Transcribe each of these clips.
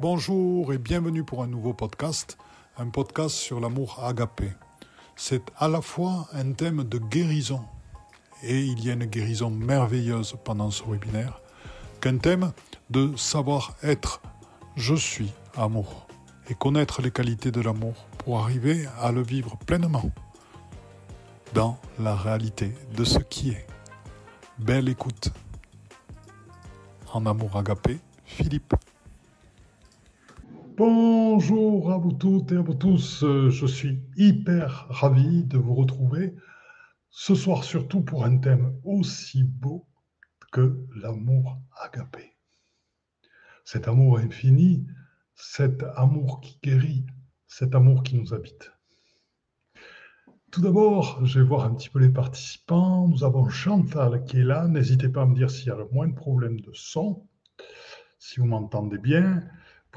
Bonjour et bienvenue pour un nouveau podcast, un podcast sur l'amour agapé. C'est à la fois un thème de guérison, et il y a une guérison merveilleuse pendant ce webinaire, qu'un thème de savoir être je suis amour et connaître les qualités de l'amour pour arriver à le vivre pleinement dans la réalité de ce qui est. Belle écoute. En amour agapé, Philippe. Bonjour à vous toutes et à vous tous. Je suis hyper ravi de vous retrouver ce soir surtout pour un thème aussi beau que l'amour agapé. Cet amour infini, cet amour qui guérit, cet amour qui nous habite. Tout d'abord, je vais voir un petit peu les participants. Nous avons Chantal qui est là. N'hésitez pas à me dire s'il y a le moins de problème de son, si vous m'entendez bien.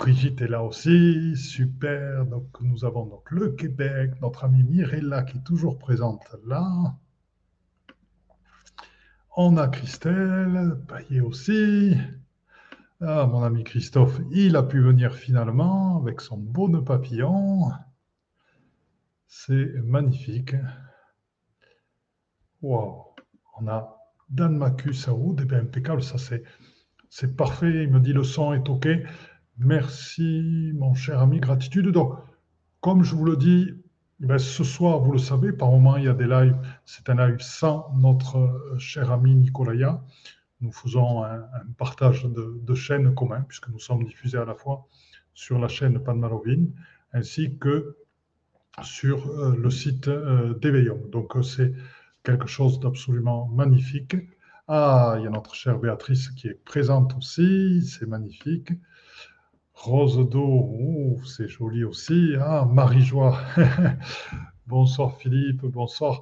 Brigitte est là aussi, super. Donc nous avons donc le Québec, notre amie Mirella qui est toujours présente là. On a Christelle, Payet aussi. Ah, mon ami Christophe, il a pu venir finalement avec son beau nœud papillon. C'est magnifique. Waouh. On a Dan Macus à Wood. Eh bien, impeccable. Ça, c'est parfait. Il me dit le son est OK. Merci, mon cher ami. Gratitude. Donc, comme je vous le dis, eh ce soir, vous le savez, par moment, il y a des lives. C'est un live sans notre euh, cher ami Nicolaya. Nous faisons un, partage de, de chaînes puisque nous sommes diffusés à la fois sur la chaîne Panmalovine, ainsi que sur euh, le site euh, d'Eveillon. Donc euh, c'est quelque chose d'absolument magnifique. Ah, il y a notre chère Béatrice qui est présente aussi, c'est magnifique. Rose d'eau, c'est joli aussi. Ah, Marie-Joie. bonsoir Philippe, bonsoir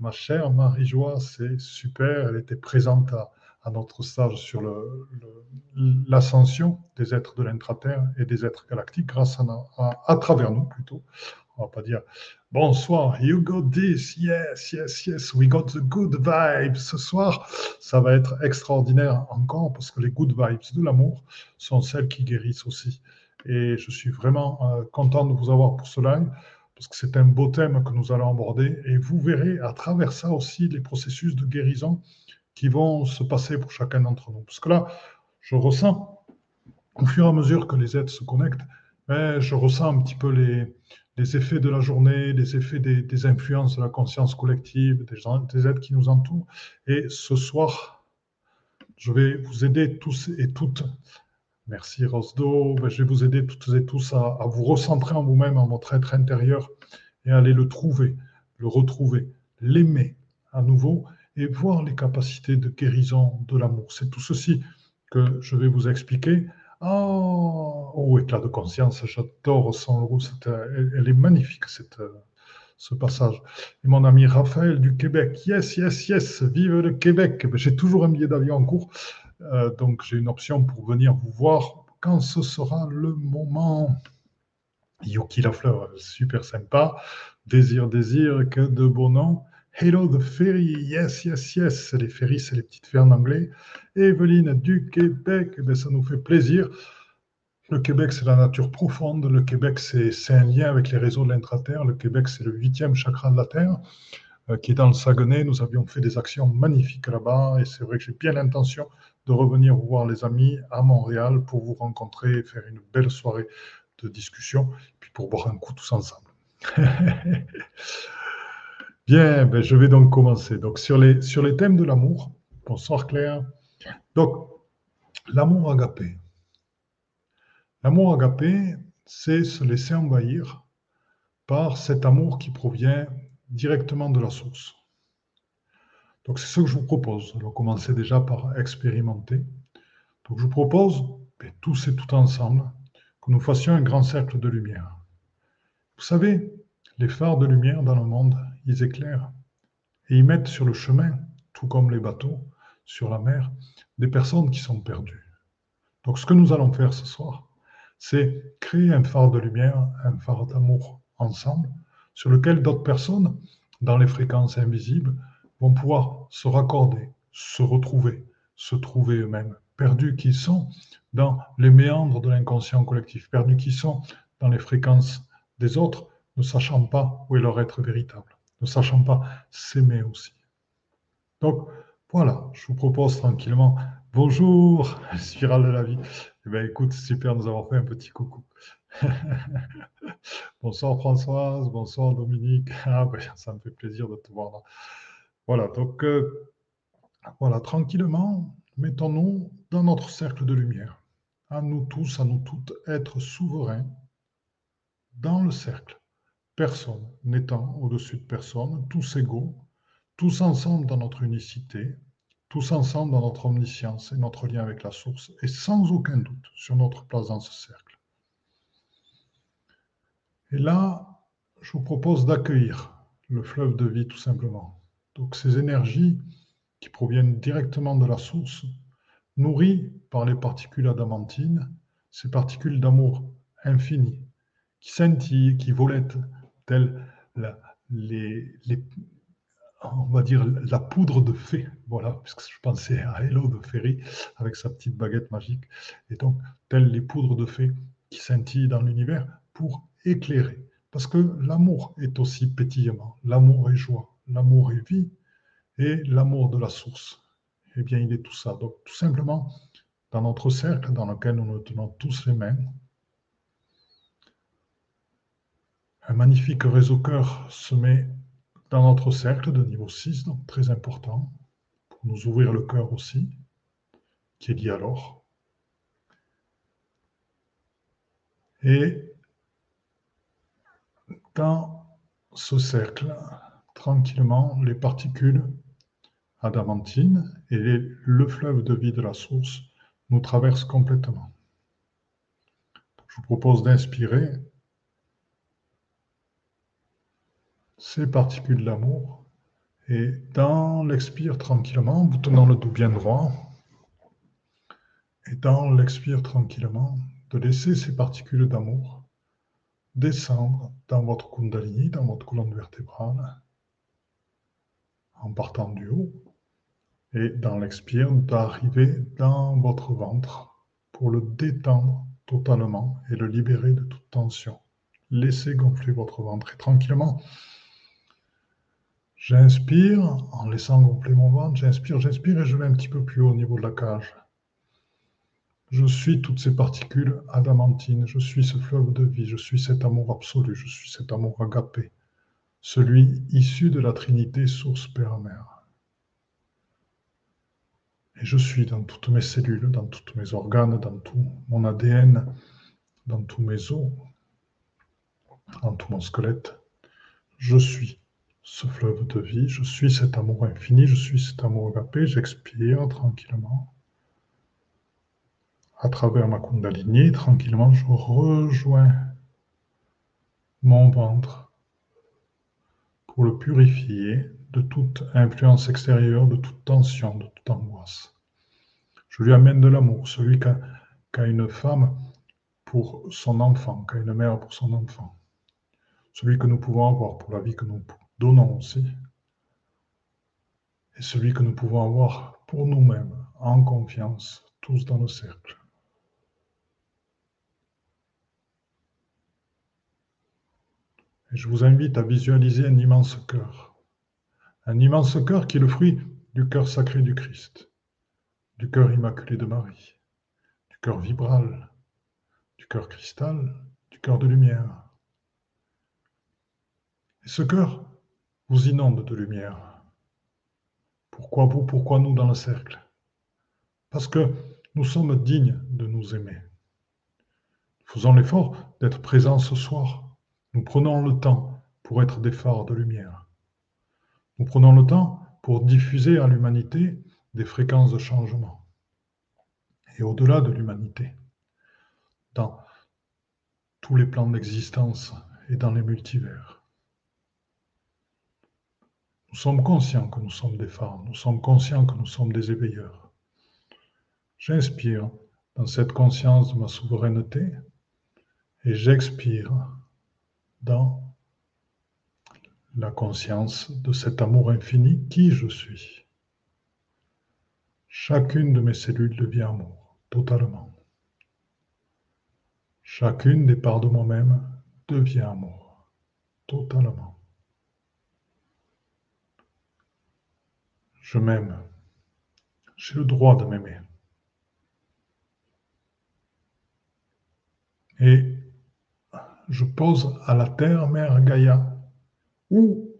ma chère Marie-Joie, c'est super. Elle était présente à, notre stage sur l'ascension des êtres de l'intraterre et des êtres galactiques grâce à, à travers nous plutôt on va pas dire bonsoir, you got this, yes, yes, yes, we got the good vibes. Ce soir, ça va être extraordinaire encore parce que les good vibes de l'amour sont celles qui guérissent aussi. Et je suis vraiment euh, content de vous avoir pour ce live parce que c'est un beau thème que nous allons aborder et vous verrez à travers ça aussi les processus de guérison qui vont se passer pour chacun d'entre nous. Parce que là, je ressens, au fur et à mesure que les êtres se connectent, ben, je ressens un petit peu les, les effets de la journée, les effets des, influences de la conscience collective, des, êtres qui nous entourent. Et ce soir, je vais vous aider tous et toutes. Merci Rosdo. Ben, je vais vous aider toutes et tous à, vous recentrer en vous-même, en votre être intérieur, et aller le trouver, le retrouver, l'aimer à nouveau et voir les capacités de guérison de l'amour. C'est tout ceci que je vais vous expliquer Oh, éclat de conscience, j'adore son rouge, elle, est magnifique cette, euh, ce passage. Et mon ami Raphaël du Québec, yes, yes, yes, vive le Québec. J'ai toujours un billet d'avion en cours, euh, donc j'ai une option pour venir vous voir quand ce sera le moment. Yuki Lafleur, super sympa. Désir, désir, que de beau nom. Hello the Ferry, yes, yes, yes. Les ferries, c'est les petites fées en anglais. Evelyne du Québec, eh ça nous fait plaisir. Le Québec, c'est la nature profonde. Le Québec, c'est un lien avec les réseaux de l'intraterre. Le Québec, c'est le huitième chakra de la Terre euh, qui est dans le Saguenay. Nous avions fait des actions magnifiques là-bas et c'est vrai que j'ai bien l'intention de revenir vous voir les amis à Montréal pour vous rencontrer et faire une belle soirée de discussion, puis pour boire un coup tous ensemble. Bien, ben, je vais donc commencer. Donc, sur les, sur les thèmes de l'amour, bonsoir Claire. Donc, l'amour agapé. L'amour agapé, c'est se laisser envahir par cet amour qui provient directement de la source. Donc, c'est ce que je vous propose. Alors, commencez déjà par expérimenter. Donc, je vous propose, ben, tous et tout ensemble, que nous fassions un grand cercle de lumière. Vous savez, les phares de lumière dans le monde, ils éclairent et ils mettent sur le chemin, tout comme les bateaux sur la mer, des personnes qui sont perdues. Donc ce que nous allons faire ce soir, c'est créer un phare de lumière, un phare d'amour ensemble, sur lequel d'autres personnes, dans les fréquences invisibles, vont pouvoir se raccorder, se retrouver, se trouver eux-mêmes perdus qui sont dans les méandres de l'inconscient collectif, perdus qui sont dans les fréquences des autres, ne sachant pas où est leur être véritable, ne sachant pas s'aimer aussi. Donc voilà, je vous propose tranquillement. Bonjour, spirale de la vie. Eh bien, écoute, super nous avoir fait un petit coucou. bonsoir Françoise, bonsoir Dominique. Ah, ben, ça me fait plaisir de te voir là. Voilà, donc euh, voilà, tranquillement, mettons-nous dans notre cercle de lumière. À nous tous, à nous toutes, être souverains dans le cercle. Personne n'étant au-dessus de personne, tous égaux, tous ensemble dans notre unicité, tous ensemble dans notre omniscience et notre lien avec la source, et sans aucun doute sur notre place dans ce cercle. Et là, je vous propose d'accueillir le fleuve de vie tout simplement. Donc ces énergies qui proviennent directement de la source, nourries par les particules adamantines, ces particules d'amour infini, qui scintillent, qui volettent, telles les, on va dire, la poudre de fée. Voilà, puisque je pensais à Hello de Ferry avec sa petite baguette magique. Et donc, telles les poudres de fée qui scintillent dans l'univers pour éclairer. Parce que l'amour est aussi pétillement, l'amour est joie, l'amour est vie, et l'amour de la source. Eh bien, il est tout ça. Donc, tout simplement, dans notre cercle dans lequel nous nous tenons tous les mains, un magnifique réseau cœur se met dans notre cercle de niveau 6, donc très important, pour nous ouvrir le cœur aussi, qui est lié à l'or. Et dans ce cercle, tranquillement, les particules adamantine et le fleuve de vie de la source nous traverse complètement. Je vous propose d'inspirer ces particules d'amour et dans l'expire tranquillement, vous tenant le dos bien droit, et dans l'expire tranquillement, de laisser ces particules d'amour descendre dans votre kundalini, dans votre colonne vertébrale, en partant du haut, et dans l'expire, d'arriver dans votre ventre pour le détendre totalement et le libérer de toute tension. Laissez gonfler votre ventre et tranquillement, j'inspire en laissant gonfler mon ventre, j'inspire, j'inspire et je vais un petit peu plus haut au niveau de la cage. Je suis toutes ces particules adamantines, je suis ce fleuve de vie, je suis cet amour absolu, je suis cet amour agapé, celui issu de la Trinité, source Père-Mère. Et je suis dans toutes mes cellules, dans tous mes organes, dans tout mon ADN, dans tous mes os, dans tout mon squelette. Je suis ce fleuve de vie, je suis cet amour infini, je suis cet amour agapé, j'expire tranquillement. À travers ma kundalini, tranquillement, je rejoins mon ventre pour le purifier de toute influence extérieure, de toute tension, de toute angoisse. Je lui amène de l'amour, celui qu'a une femme pour son enfant, qu'a une mère pour son enfant, celui que nous pouvons avoir pour la vie que nous donnons aussi, et celui que nous pouvons avoir pour nous-mêmes, en confiance, tous dans le cercle. Et je vous invite à visualiser un immense cœur un immense cœur qui est le fruit du cœur sacré du Christ, du cœur immaculé de Marie, du cœur vibral, du cœur cristal, du cœur de lumière. Et ce cœur vous inonde de lumière. Pourquoi vous, pourquoi nous dans le cercle? Parce que nous sommes dignes de nous aimer. Faisons l'effort d'être présents ce soir. Nous prenons le temps pour être des phares de lumière. Nous prenons le temps pour diffuser à l'humanité des fréquences de changement. Et au-delà de l'humanité, dans tous les plans d'existence et dans les multivers. Nous sommes conscients que nous sommes des phares, nous sommes conscients que nous sommes des éveilleurs. J'inspire dans cette conscience de ma souveraineté et j'expire dans la conscience de cet amour infini qui je suis. Chacune de mes cellules devient amour, totalement. Chacune des parts de moi-même devient amour, totalement. Je m'aime. J'ai le droit de m'aimer. Et je pose à la terre mère Gaïa ou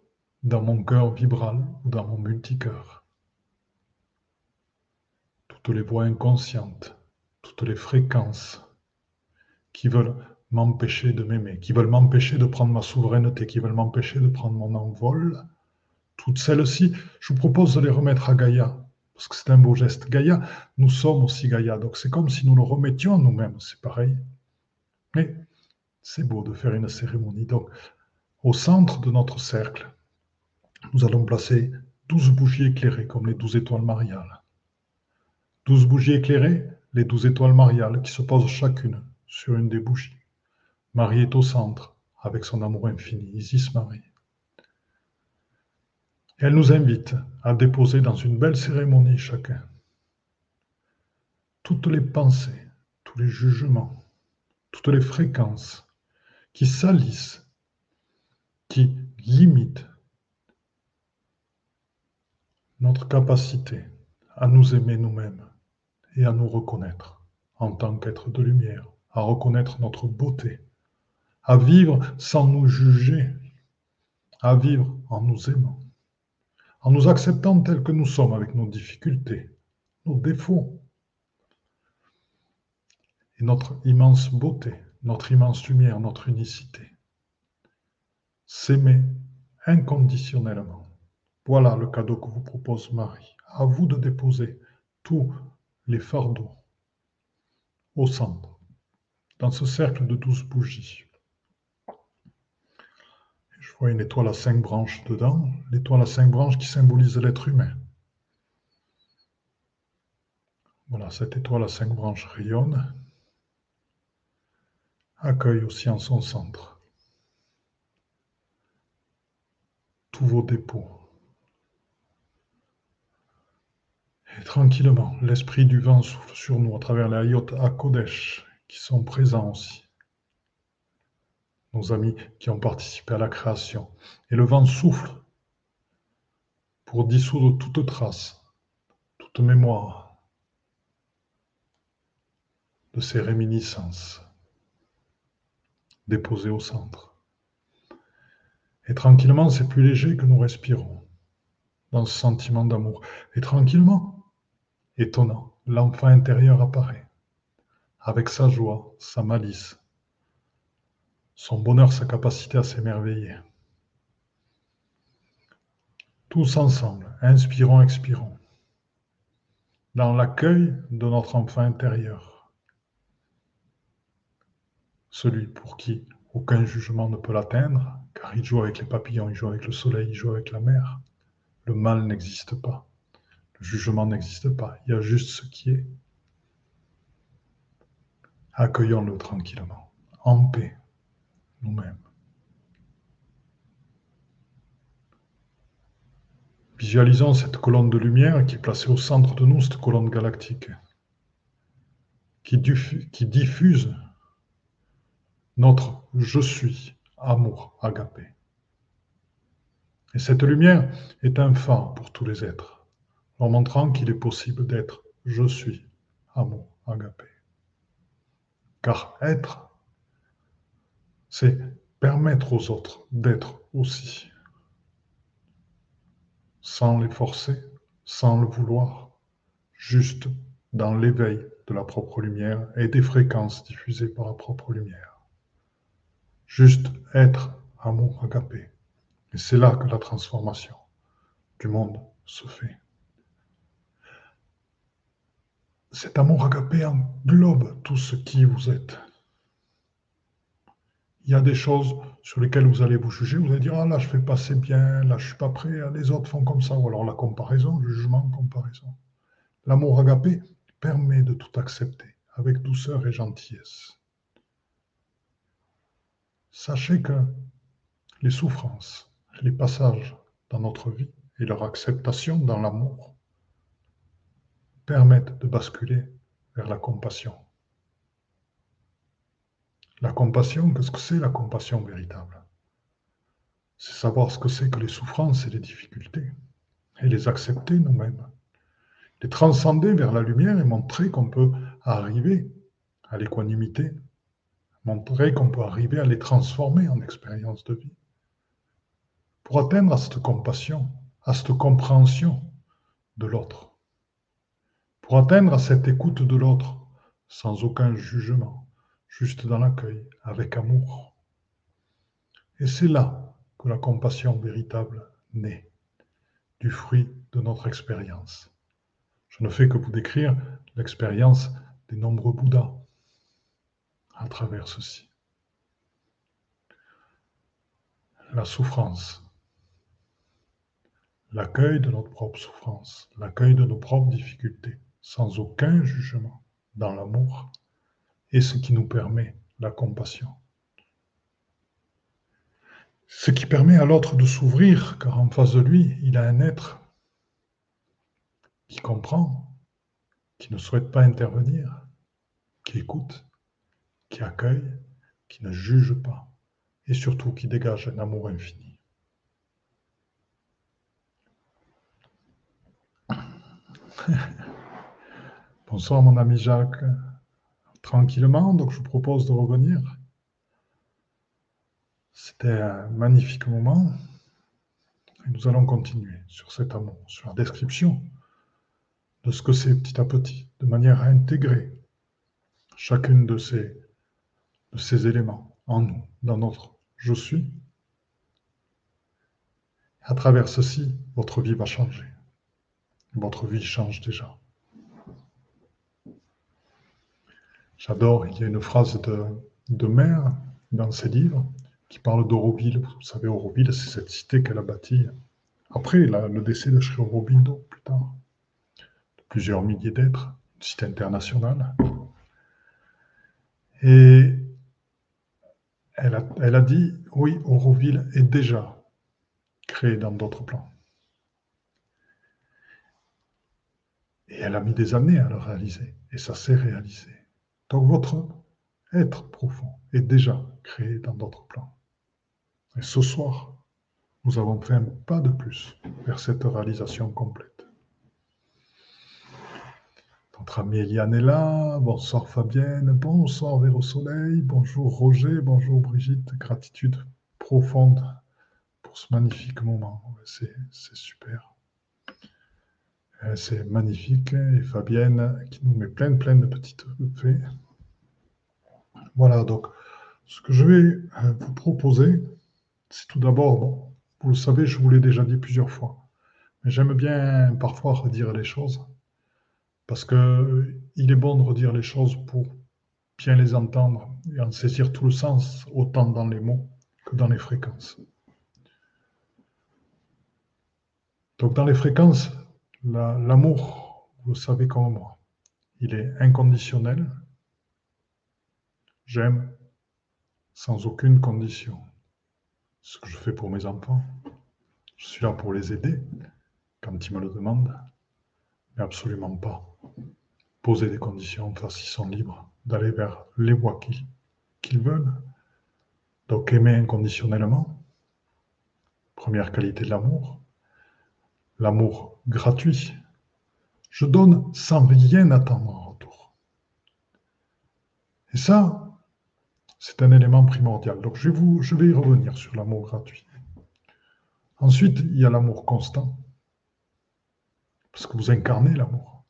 dans mon cœur vibral ou dans mon multicœur. Toutes les voix inconscientes, toutes les fréquences qui veulent m'empêcher de m'aimer, qui veulent m'empêcher de prendre ma souveraineté, qui veulent m'empêcher de prendre mon envol, toutes celles-ci, je vous propose de les remettre à Gaïa, parce que c'est un beau geste. Gaïa, nous sommes aussi Gaïa, donc c'est comme si nous le remettions à nous-mêmes, c'est pareil. Mais c'est beau de faire une cérémonie. Donc, au centre de notre cercle, nous allons placer douze bougies éclairées, comme les douze étoiles mariales. Douze bougies éclairées, les douze étoiles mariales qui se posent chacune sur une des bougies. Marie est au centre, avec son amour infini, Isis Marie. Elle nous invite à déposer dans une belle cérémonie chacun. Toutes les pensées, tous les jugements, toutes les fréquences qui salissent, qui limitent notre capacité à nous aimer nous-mêmes et à nous reconnaître en tant qu'être de lumière, à reconnaître notre beauté, à vivre sans nous juger, à vivre en nous aimant, en nous acceptant tels que nous sommes avec nos difficultés, nos défauts et notre immense beauté, notre immense lumière, notre unicité. S'aimer inconditionnellement. Voilà le cadeau que vous propose Marie. À vous de déposer tous les fardeaux au centre dans ce cercle de douze bougies. Vois une étoile à cinq branches dedans, l'étoile à cinq branches qui symbolise l'être humain. Voilà, cette étoile à cinq branches rayonne, accueille aussi en son centre tous vos dépôts. Et tranquillement, l'esprit du vent souffle sur nous à travers les à Kodesh, qui sont présents aussi. Nos amis qui ont participé à la création. Et le vent souffle pour dissoudre toute trace, toute mémoire de ces réminiscences déposées au centre. Et tranquillement, c'est plus léger que nous respirons dans ce sentiment d'amour. Et tranquillement, étonnant, l'enfant intérieur apparaît avec sa joie, sa malice, son bonheur, sa capacité à s'émerveiller. Tous ensemble, inspirons, expirons, dans l'accueil de notre enfant intérieur, celui pour qui aucun jugement ne peut l'atteindre, car il joue avec les papillons, il joue avec le soleil, il joue avec la mer. Le mal n'existe pas, le jugement n'existe pas, il y a juste ce qui est. Accueillons-le tranquillement, en paix, nous-mêmes. Visualisons cette colonne de lumière qui est placée au centre de nous, cette colonne galactique, qui, diffuse notre je suis, amour, agapé. Et cette lumière est un pour tous les êtres, leur montrant qu'il est possible d'être je suis, amour, agapé. Car être, c'est permettre aux autres d'être aussi, sans les forcer, sans le vouloir, juste dans l'éveil de la propre lumière et des fréquences diffusées par la propre lumière. Juste être amour agapé. Et c'est là que la transformation du monde se fait cet amour agapé englobe tout ce qui vous êtes. Il y a des choses sur lesquelles vous allez vous juger, vous allez dire, ah là je fais pas assez bien, là je suis pas prêt, les autres font comme ça, ou alors la comparaison, le jugement, comparaison. L'amour agapé permet de tout accepter avec douceur et gentillesse. Sachez que les souffrances, les passages dans notre vie et leur acceptation dans l'amour permettent de basculer vers la compassion. La compassion, qu'est-ce que c'est la compassion véritable? C'est savoir ce que c'est que les souffrances et les difficultés, et les accepter nous-mêmes, les transcender vers la lumière et montrer qu'on peut arriver à l'équanimité, montrer qu'on peut arriver à les transformer en expérience de vie. Pour atteindre à cette compassion, à cette compréhension de l'autre, pour atteindre à cette écoute de l'autre sans aucun jugement, juste dans l'accueil, avec amour. Et c'est là que la compassion véritable naît, du fruit de notre expérience. Je ne fais que vous décrire l'expérience des nombreux Bouddhas à travers ceci. La souffrance, l'accueil de notre propre souffrance, l'accueil de nos propres difficultés, sans aucun jugement, dans l'amour, est ce qui nous permet la compassion. Ce qui permet à l'autre de s'ouvrir, car en face de lui, il a un être qui comprend, qui ne souhaite pas intervenir, qui écoute, qui accueille, qui ne juge pas, et surtout qui dégage un amour infini. Bonsoir mon ami Jacques. Tranquillement, donc je vous propose de revenir. C'était un magnifique moment. Nous allons continuer sur cet amour, sur la description de ce que c'est petit à petit, de manière à intégrer chacune de ces éléments en nous, dans notre je suis. À travers ceci, votre vie va changer. Votre vie change déjà. J'adore, il y a une phrase de, de Mère dans ses livres qui parle d'Auroville. Vous savez, Auroville, c'est cette cité qu'elle a bâtie après le décès de Sri Aurobindo, plus tard plusieurs milliers d'êtres, une cité internationale. Et elle a, elle a dit, oui, Auroville est déjà créé dans d'autres plans. Et elle a mis des années à le réaliser, et ça s'est réalisé. Donc votre être profond est déjà créé dans d'autres plans. Et ce soir, nous avons fait un pas de plus vers cette réalisation complète. Notre amie Eliane est là. Bonsoir Fabienne. Bonsoir Véro Soleil. Bonjour Roger. Bonjour Brigitte. Gratitude profonde pour ce magnifique moment. C'est super. Euh, c'est magnifique. Et Fabienne qui nous met plein, plein de petites faits. Voilà, donc ce que je vais euh, vous proposer, c'est tout d'abord, vous le savez, je vous l'ai déjà dit plusieurs fois, mais j'aime bien parfois redire les choses. Parce qu'il euh, est bon de redire les choses pour bien les entendre et en saisir tout le sens, autant dans les mots que dans les fréquences. Donc dans les fréquences, l'amour, vous le savez comme moi, il est inconditionnel. J'aime sans aucune condition ce que je fais pour mes enfants. Je suis là pour les aider quand ils me le demandent, mais absolument pas poser des conditions parce qu'ils sont libres d'aller vers les voies qu'ils veulent. Donc aimer inconditionnellement, première qualité de l'amour, l'amour gratuit. Je donne sans rien attendre en retour. Et ça, c'est un élément primordial. Donc je vais, vous, vais y revenir sur l'amour gratuit. Ensuite, il y a l'amour constant, parce que vous incarnez l'amour.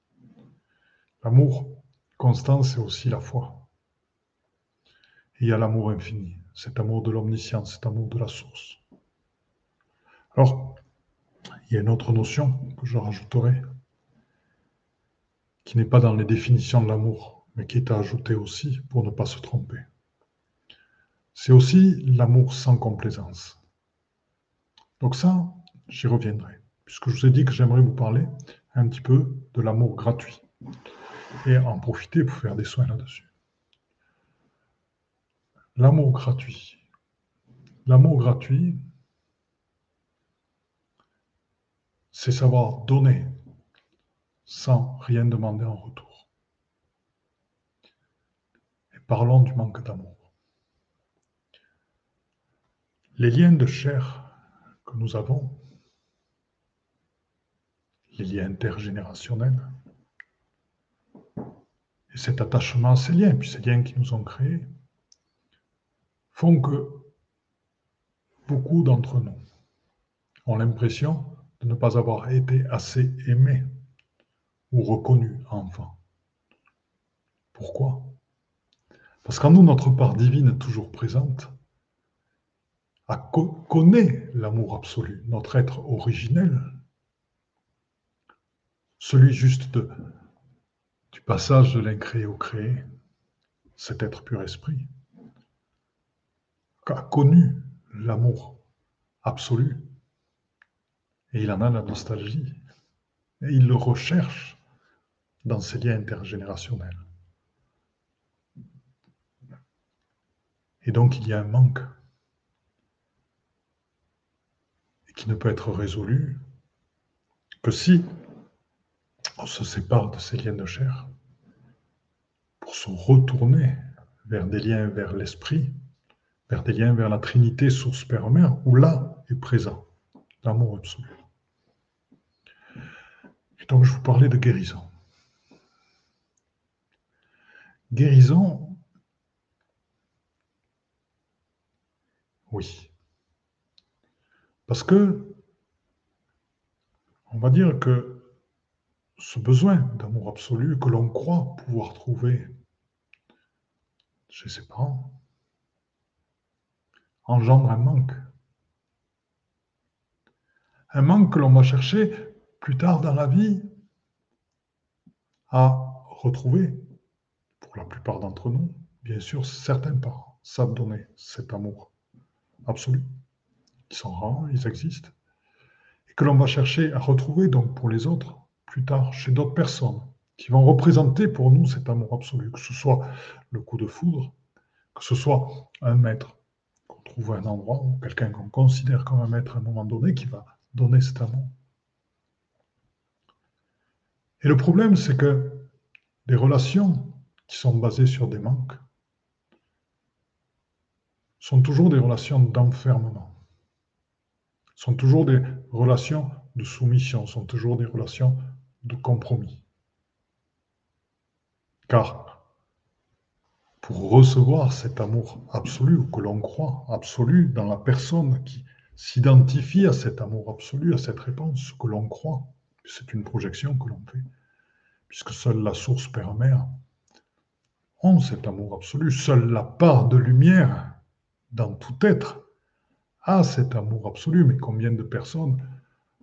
L'amour constant, c'est aussi la foi. Il y a l'amour infini, cet amour de l'omniscience, cet amour de la source. Alors, il y a une autre notion que je rajouterai, qui n'est pas dans les définitions de l'amour, mais qui est à ajouter aussi pour ne pas se tromper. C'est aussi l'amour sans complaisance. Donc ça, j'y reviendrai, puisque je vous ai dit que j'aimerais vous parler un petit peu de l'amour gratuit et en profiter pour faire des soins là-dessus. L'amour gratuit. L'amour gratuit, c'est savoir donner sans rien demander en retour. Et parlons du manque d'amour. Les liens de chair que nous avons, les liens intergénérationnels, et cet attachement à ces liens, puis ces liens qui nous ont créés, font que beaucoup d'entre nous ont l'impression de ne pas avoir été assez aimés ou reconnus enfant. Pourquoi? Parce qu'en nous, notre part divine est toujours présente, connaît l'amour absolu, notre être originel, celui juste du passage de l'incréé au créé, cet être pur esprit, a connu l'amour absolu. Et il en a la nostalgie. Et il le recherche dans ses liens intergénérationnels. Et donc il y a un manque qui ne peut être résolu que si on se sépare de ces liens de chair pour se retourner vers des liens vers l'esprit vers des liens vers la Trinité, source Père Mère, où là est présent l'amour absolu. Donc je vous parlais de guérison. Guérison, oui. Parce que, on va dire que ce besoin d'amour absolu que l'on croit pouvoir trouver chez ses parents, engendre un manque. Un manque que l'on va chercher plus tard dans la vie à retrouver. Pour la plupart d'entre nous, bien sûr, certains parents savent donner cet amour absolu. Ils sont rares, ils existent. Et que l'on va chercher à retrouver donc pour les autres plus tard chez d'autres personnes qui vont représenter pour nous cet amour absolu, que ce soit le coup de foudre, que ce soit un maître, trouver un endroit ou quelqu'un qu'on considère comme un maître à un moment donné qui va donner cet amour. Et le problème, c'est que les relations qui sont basées sur des manques sont toujours des relations d'enfermement, sont toujours des relations de soumission, sont toujours des relations de compromis. Car pour recevoir cet amour absolu, ou que l'on croit absolu dans la personne qui s'identifie à cet amour absolu, à cette réponse que l'on croit. C'est une projection que l'on fait, puisque seule la source Père-Mère cet amour absolu. Seule la part de lumière dans tout être a cet amour absolu. Mais combien de personnes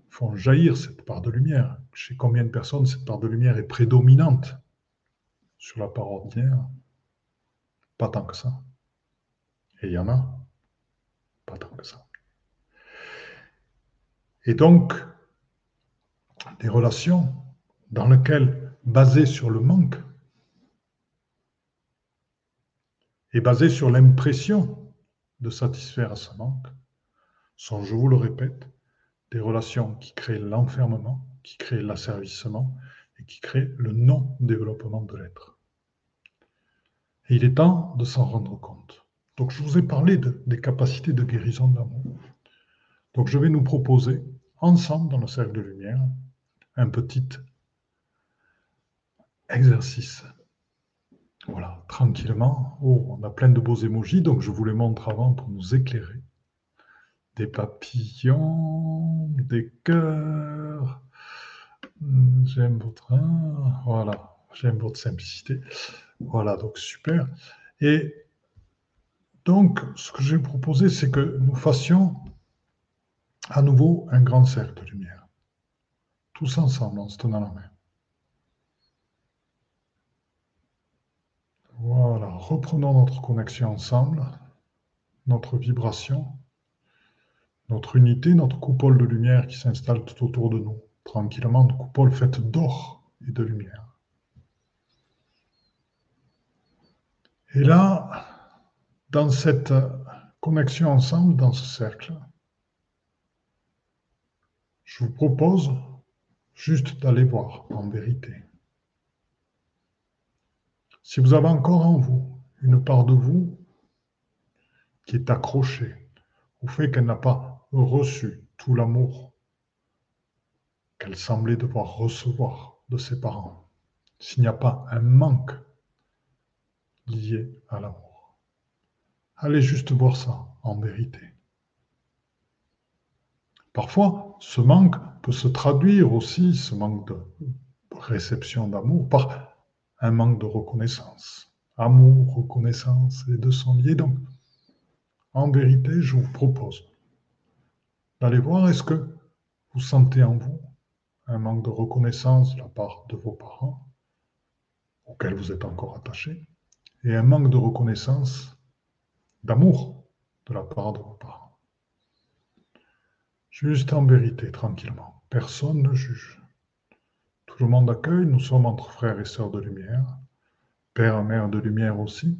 font jaillir cette part de lumière? Chez combien de personnes cette part de lumière est prédominante sur la part ordinaire? Pas tant que ça. Et il y en a. Pas tant que ça. Et donc, des relations dans lesquelles, basées sur le manque, et basées sur l'impression de satisfaire à ce manque, sont, je vous le répète, des relations qui créent l'enfermement, qui créent l'asservissement et qui créent le non-développement de l'être. Et il est temps de s'en rendre compte. Donc je vous ai parlé des capacités de guérison de l'amour. Donc je vais nous proposer, ensemble dans le cercle de lumière, un petit exercice. Voilà, tranquillement. Oh, on a plein de beaux émojis, donc je vous les montre avant pour nous éclairer. Des papillons, des cœurs. J'aime votre... Voilà, j'aime votre simplicité. Voilà, donc super. Et donc, ce que je vais proposer, c'est que nous fassions à nouveau un grand cercle de lumière. Tous ensemble, en se tenant la main. Voilà, reprenons notre connexion ensemble, notre vibration, notre unité, notre coupole de lumière qui s'installe tout autour de nous, tranquillement, une coupole faite d'or et de lumière. Et là, dans cette connexion ensemble, dans ce cercle, je vous propose juste d'aller voir en vérité. Si vous avez encore en vous une part de vous qui est accrochée au fait qu'elle n'a pas reçu tout l'amour qu'elle semblait devoir recevoir de ses parents, s'il n'y a pas un manque lié à l'amour. Allez juste voir ça en vérité. Parfois, ce manque peut se traduire aussi, ce manque de réception d'amour, par un manque de reconnaissance. Amour, reconnaissance, les deux sont liés. Donc, en vérité, je vous propose d'aller voir est-ce que vous sentez en vous un manque de reconnaissance de la part de vos parents, auxquels vous êtes encore attaché, et un manque de reconnaissance, d'amour de la part de vos parents? Juste en vérité, tranquillement. Personne ne juge. Tout le monde accueille, nous sommes entre frères et sœurs de lumière, père et mère de lumière aussi,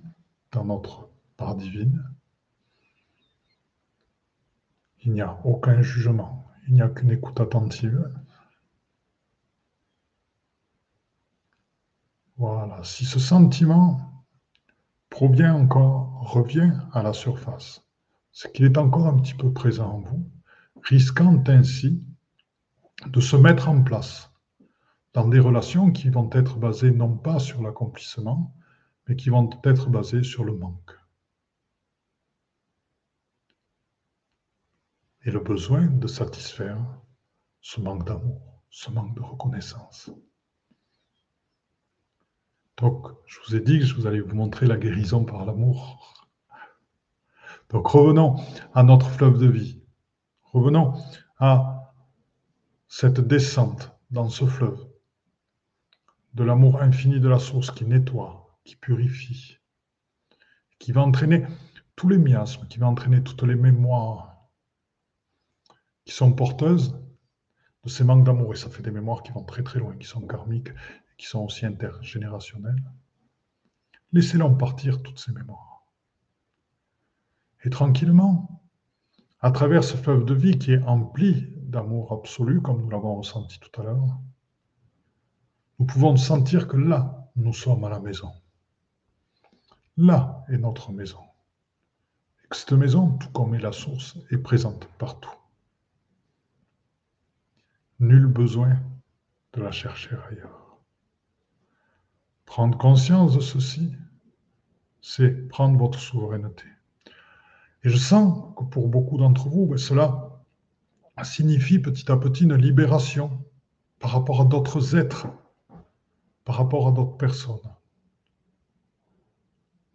dans notre part divine. Il n'y a aucun jugement, il n'y a qu'une écoute attentive. Voilà, si ce sentiment provient encore, revient à la surface, c'est qu'il est encore un petit peu présent en vous, risquant ainsi de se mettre en place dans des relations qui vont être basées non pas sur l'accomplissement, mais qui vont être basées sur le manque. Et le besoin de satisfaire ce manque d'amour, ce manque de reconnaissance. Donc, je vous ai dit que je vous allais vous montrer la guérison par l'amour. Donc, revenons à notre fleuve de vie. Revenons à cette descente dans ce fleuve de l'amour infini de la source qui nettoie, qui purifie, qui va entraîner tous les miasmes, qui va entraîner toutes les mémoires qui sont porteuses de ces manques d'amour. Et ça fait des mémoires qui vont très très loin, qui sont karmiques, qui sont aussi intergénérationnelles. Laissez-les partir, toutes ces mémoires. Et tranquillement, à travers ce fleuve de vie qui est empli d'amour absolu, comme nous l'avons ressenti tout à l'heure, nous pouvons sentir que là, nous sommes à la maison. Là est notre maison. Et que cette maison, tout comme est la source, est présente partout. Nul besoin de la chercher ailleurs. Prendre conscience de ceci, c'est prendre votre souveraineté. Et je sens que pour beaucoup d'entre vous, ben, cela signifie petit à petit une libération par rapport à d'autres êtres par rapport à d'autres personnes.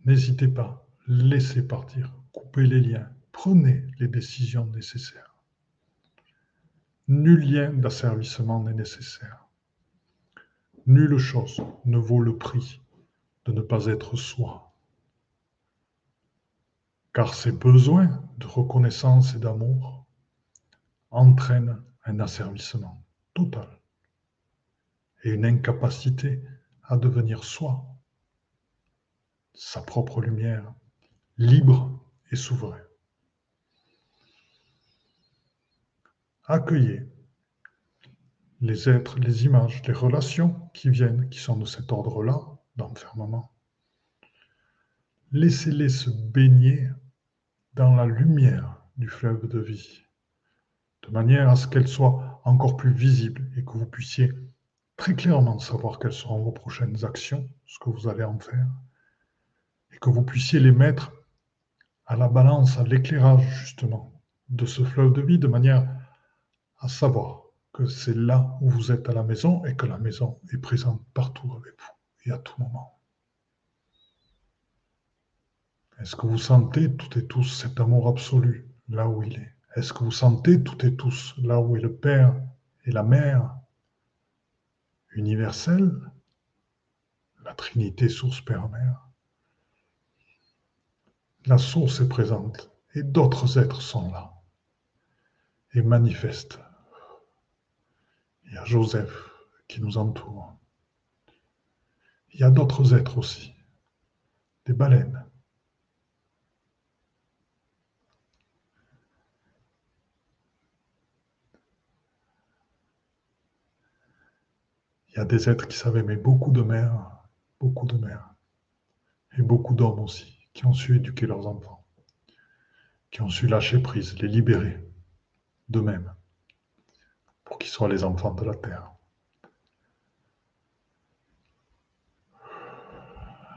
N'hésitez pas, laissez partir, coupez les liens, prenez les décisions nécessaires. Nul lien d'asservissement n'est nécessaire. Nulle chose ne vaut le prix de ne pas être soi. Car ces besoins de reconnaissance et d'amour entraînent un asservissement total et une incapacité à devenir soi, sa propre lumière, libre et souverain. Accueillez les êtres, les images, les relations qui viennent, qui sont de cet ordre-là, d'enfermement. Laissez-les se baigner dans la lumière du fleuve de vie, de manière à ce qu'elles soient encore plus visibles et que vous puissiez très clairement savoir quelles seront vos prochaines actions, ce que vous allez en faire, et que vous puissiez les mettre à la balance, à l'éclairage justement de ce fleuve de vie, de manière à savoir que c'est là où vous êtes à la maison et que la maison est présente partout avec vous et à tout moment. Est-ce que vous sentez toutes et tous cet amour absolu là où il est? Est-ce que vous sentez toutes et tous là où est le Père et la Mère universelle, la Trinité, source, Père, Mère. La source est présente et d'autres êtres sont là et manifestent. Il y a Joseph qui nous entoure. Il y a d'autres êtres aussi, des baleines. Il y a des êtres qui savent aimer beaucoup de mères, beaucoup de mères, et beaucoup d'hommes aussi, qui ont su éduquer leurs enfants, qui ont su lâcher prise, les libérer d'eux-mêmes, pour qu'ils soient les enfants de la terre.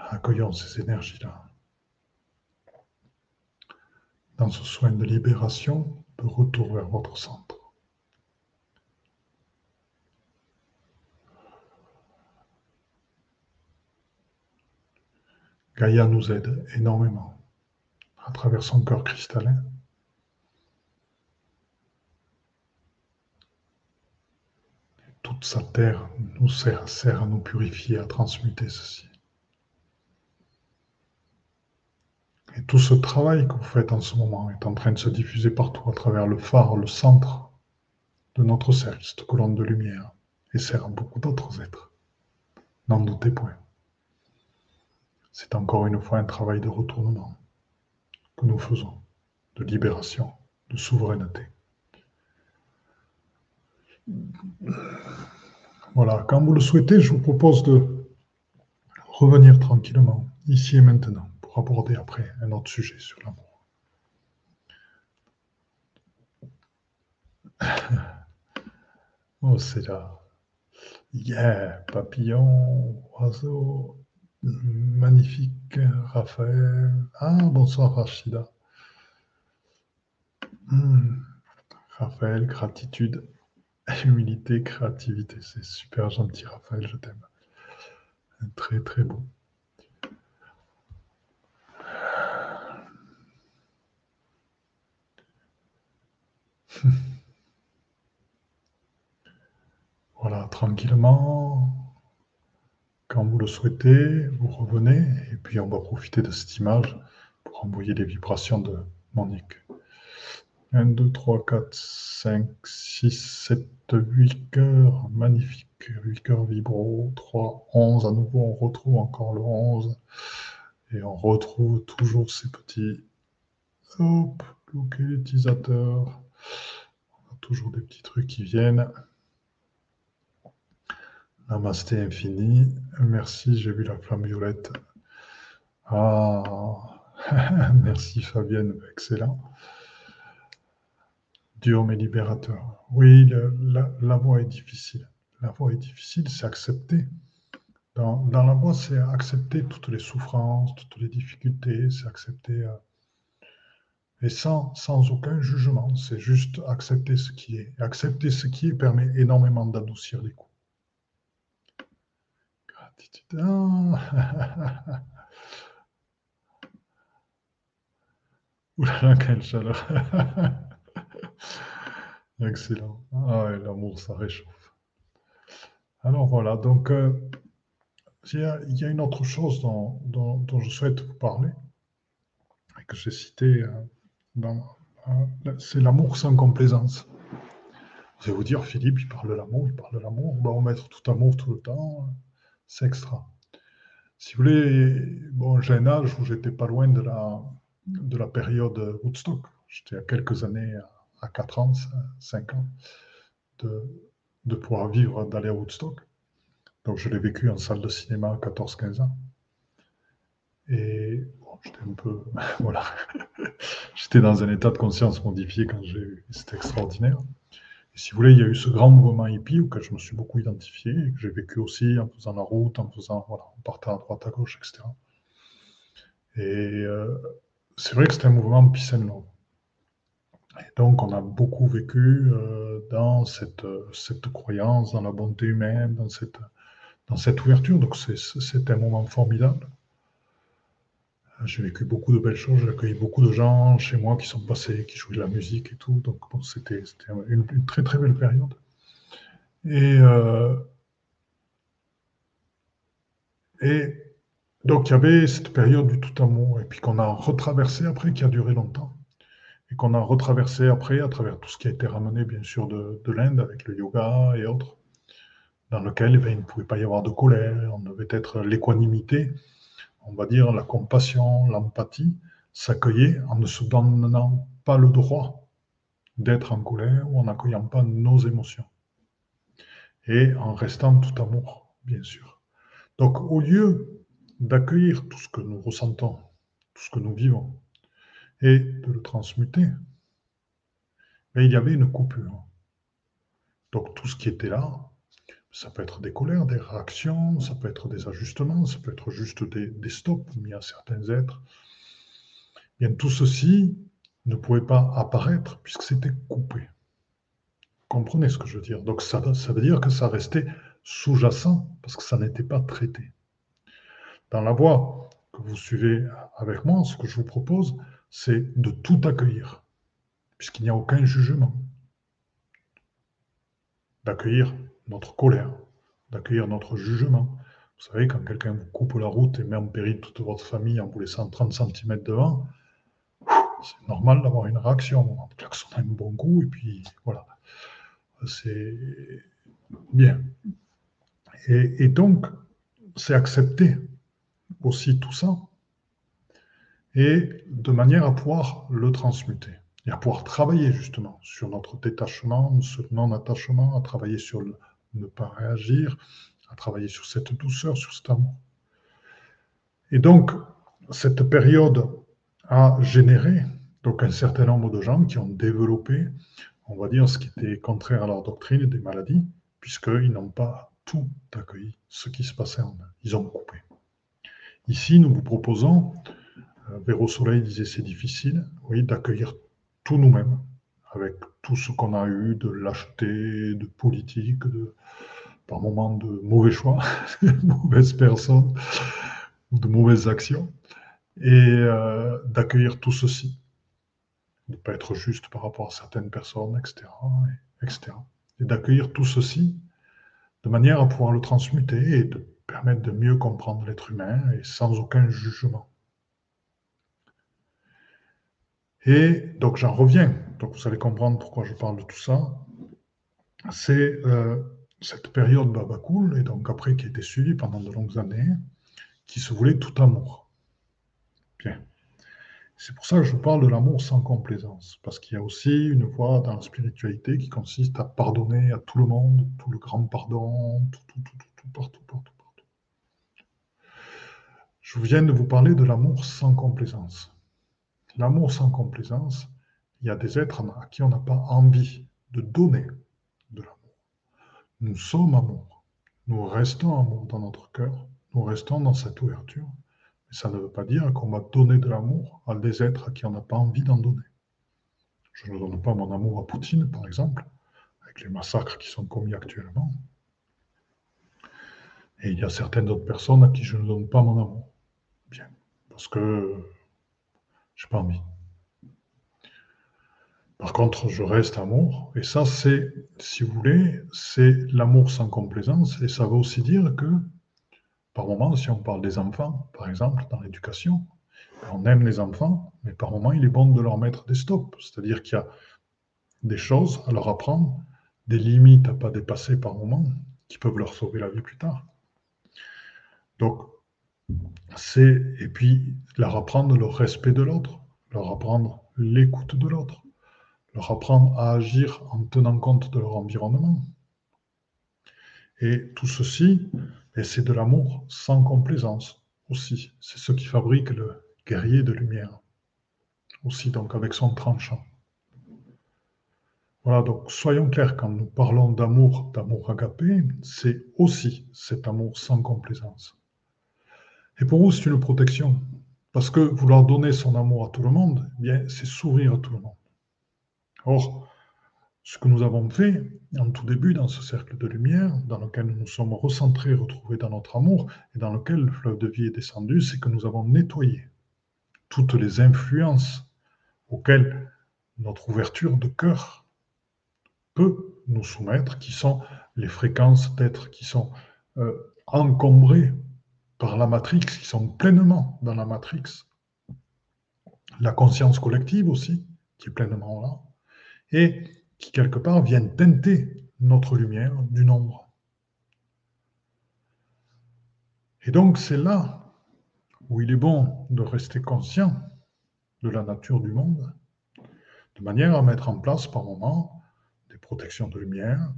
Accueillons ces énergies-là. Dans ce soin de libération, de retour vers votre centre. Gaïa nous aide énormément à travers son cœur cristallin. toute sa terre nous sert, sert à nous purifier, à transmuter ceci. Et tout ce travail que vous faites en ce moment est en train de se diffuser partout à travers le phare, le centre de notre cercle, cette colonne de lumière, et sert à beaucoup d'autres êtres. N'en doutez point. C'est encore une fois un travail de retournement que nous faisons, de libération, de souveraineté. Voilà, quand vous le souhaitez, je vous propose de revenir tranquillement, ici et maintenant, pour aborder après un autre sujet sur l'amour. Oh, c'est là. Yeah, papillon, oiseau, Magnifique, Raphaël. Ah, bonsoir, Rachida. Hmm. Raphaël, gratitude, humilité, créativité. C'est super gentil, Raphaël, je t'aime. Très, très beau. voilà, tranquillement. Quand vous le souhaitez, vous revenez et puis on va profiter de cette image pour envoyer les vibrations de Monique. 1, 2, 3, 4, 5, 6, 7, 8 cœurs. Magnifique. 8 cœurs vibro. 3, 11. À nouveau, on retrouve encore le 11. Et on retrouve toujours ces petits. Hop, localisateurs. On a toujours des petits trucs qui viennent. Namasté infini. Merci, j'ai vu la flamme violette. Ah, merci Fabienne, excellent. Dieu mais libérateur. Oui, la, voie est difficile. La voie est difficile, c'est accepter. Dans, la voie, c'est accepter toutes les souffrances, toutes les difficultés, c'est accepter. Euh, et sans, sans aucun jugement, c'est juste accepter ce qui est. accepter ce qui est permet énormément d'adoucir les coups. Ah. Oulala, quelle chaleur. Excellent. Ah l'amour, ça réchauffe. Alors voilà, donc euh, il, y a, une autre chose dont, je souhaite vous parler, et que j'ai cité, euh, c'est l'amour sans complaisance. Vous allez vous dire, Philippe, il parle de l'amour, il parle de l'amour, on va mettre tout amour tout le temps c'est extra. Si vous voulez, bon, j'ai un âge où j'étais pas loin de la, de la période Woodstock. J'étais à quelques années, à 4 ans, 5 ans, de, de pouvoir vivre, d'aller à Woodstock. Donc je l'ai vécu en salle de cinéma à 14-15 ans. Et bon, j'étais un peu. voilà. j'étais dans un état de conscience modifié quand j'ai eu. C'était extraordinaire. Et si vous voulez, il y a eu ce grand mouvement hippie auquel je me suis beaucoup identifié que j'ai vécu aussi en faisant la route, en faisant, voilà, en partant à droite, à gauche, etc. Et euh, c'est vrai que c'était un mouvement love. Et donc, on a beaucoup vécu euh, dans cette, cette croyance, dans la bonté humaine, dans cette, dans cette ouverture. Donc, c'est un moment formidable. J'ai vécu beaucoup de belles choses, j'ai accueilli beaucoup de gens chez moi qui sont passés, qui jouaient de la musique et tout. Donc c'était une, très très belle période. Et, euh, et donc il y avait cette période du tout amour, et puis qu'on a retraversé après, qui a duré longtemps. Et qu'on a retraversé après à travers tout ce qui a été ramené bien sûr de, l'Inde avec le yoga et autres, dans lequel eh il ne pouvait pas y avoir de colère, on devait être l'équanimité on va dire, la compassion, l'empathie, s'accueillait en ne se donnant pas le droit d'être en colère ou en n'accueillant pas nos émotions. et en restant tout amour, bien sûr. Donc, au lieu d'accueillir tout ce que nous ressentons, tout ce que nous vivons, et de le transmuter, mais il y avait une coupure. Donc, tout ce qui était là, ça peut être des colères, des réactions, ça peut être des ajustements, ça peut être juste des, stops mis à certains êtres. Bien, tout ceci ne pouvait pas apparaître puisque c'était coupé. Comprenez ce que je veux dire Donc ça, ça veut dire que ça restait sous-jacent parce que ça n'était pas traité. Dans la voie que vous suivez avec moi, ce que je vous propose, c'est de tout accueillir, puisqu'il n'y a aucun jugement. D'accueillir notre colère, d'accueillir notre jugement. Vous savez, quand quelqu'un vous coupe la route et met en péril toute votre famille en vous laissant 30 cm devant, c'est normal d'avoir une réaction. On klaxonne un bon coup et puis voilà. C'est bien. Et, donc, c'est accepter aussi tout ça et de manière à pouvoir le transmuter et à pouvoir travailler justement sur notre détachement, ce non-attachement, à travailler sur le ne pas réagir, à travailler sur cette douceur, sur cet amour. Et donc, cette période a généré donc un certain nombre de gens qui ont développé, on va dire, ce qui était contraire à leur doctrine des maladies, puisqu'ils n'ont pas tout accueilli, ce qui se passait en eux. Ils ont coupé. Ici, nous vous proposons, euh, Véro Soleil disait c'est difficile, oui, d'accueillir tout nous-mêmes, avec tout ce qu'on a eu de lâcheté, de politique, par moments de mauvais choix, de mauvaises personnes de mauvaises actions, et euh, d'accueillir tout ceci, de ne pas être juste par rapport à certaines personnes, etc. Et, etc. et d'accueillir tout ceci de manière à pouvoir le transmuter et de permettre de mieux comprendre l'être humain et sans aucun jugement. Et donc j'en reviens, donc vous allez comprendre pourquoi je parle de tout ça. C'est euh, cette période Babacool, et donc après qui a été suivie pendant de longues années, qui se voulait tout amour. Bien. C'est pour ça que je parle de l'amour sans complaisance, parce qu'il y a aussi une voie dans la spiritualité qui consiste à pardonner à tout le monde, tout le grand pardon, tout, tout, tout, tout, tout partout, partout. Je viens de vous parler de l'amour sans complaisance. L'amour sans complaisance, il y a des êtres à qui on n'a pas envie de donner de l'amour. Nous sommes amour. Nous restons amour dans notre cœur. Nous restons dans cette ouverture. Mais ça ne veut pas dire qu'on va donner de l'amour à des êtres à qui on n'a pas envie d'en donner. Je ne donne pas mon amour à Poutine, par exemple, avec les massacres qui sont commis actuellement. Et il y a certaines autres personnes à qui je ne donne pas mon amour parce que je n'ai pas envie. Par contre, je reste amour, et ça, c'est, si vous voulez, c'est l'amour sans complaisance, et ça veut aussi dire que, par moment, si on parle des enfants, par exemple, dans l'éducation, on aime les enfants, mais par moment, il est bon de leur mettre des stops, c'est-à-dire qu'il y a des choses à leur apprendre, des limites à ne pas dépasser par moment, qui peuvent leur sauver la vie plus tard. Donc, c'est, et puis leur apprendre le respect de l'autre, leur apprendre l'écoute de l'autre, leur apprendre à agir en tenant compte de leur environnement. Et tout ceci, c'est de l'amour sans complaisance aussi. C'est ce qui fabrique le guerrier de lumière. Aussi, donc, avec son tranchant. Voilà, donc soyons clairs, quand nous parlons d'amour, d'amour agapé, c'est aussi cet amour sans complaisance. Et pour vous, c'est une protection. Parce que vouloir donner son amour à tout le monde, eh bien, c'est sourire à tout le monde. Or, ce que nous avons fait en tout début dans ce cercle de lumière, dans lequel nous nous sommes recentrés, retrouvés dans notre amour, et dans lequel le fleuve de vie est descendu, c'est que nous avons nettoyé toutes les influences auxquelles notre ouverture de cœur peut nous soumettre, qui sont les fréquences d'être qui sont euh, encombrées par la matrix, qui sont pleinement dans la matrix. La conscience collective aussi, qui est pleinement là, et qui quelque part viennent teinter notre lumière du nombre. Et donc c'est là où il est bon de rester conscient de la nature du monde, de manière à mettre en place par moment des protections de lumière,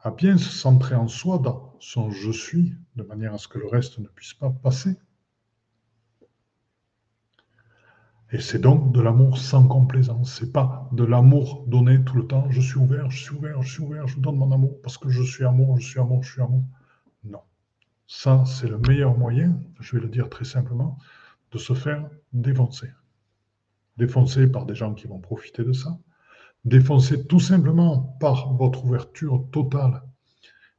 à bien se centrer en soi, dans son je suis, de manière à ce que le reste ne puisse pas passer. Et c'est donc de l'amour sans complaisance. C'est pas de l'amour donné tout le temps. Je suis ouvert, je suis ouvert, je suis ouvert, je vous donne mon amour parce que je suis amour, je suis amour, je suis amour. Non. Ça, c'est le meilleur moyen, je vais le dire très simplement, de se faire défoncer. Défoncer par des gens qui vont profiter de ça. Défoncer tout simplement par votre ouverture totale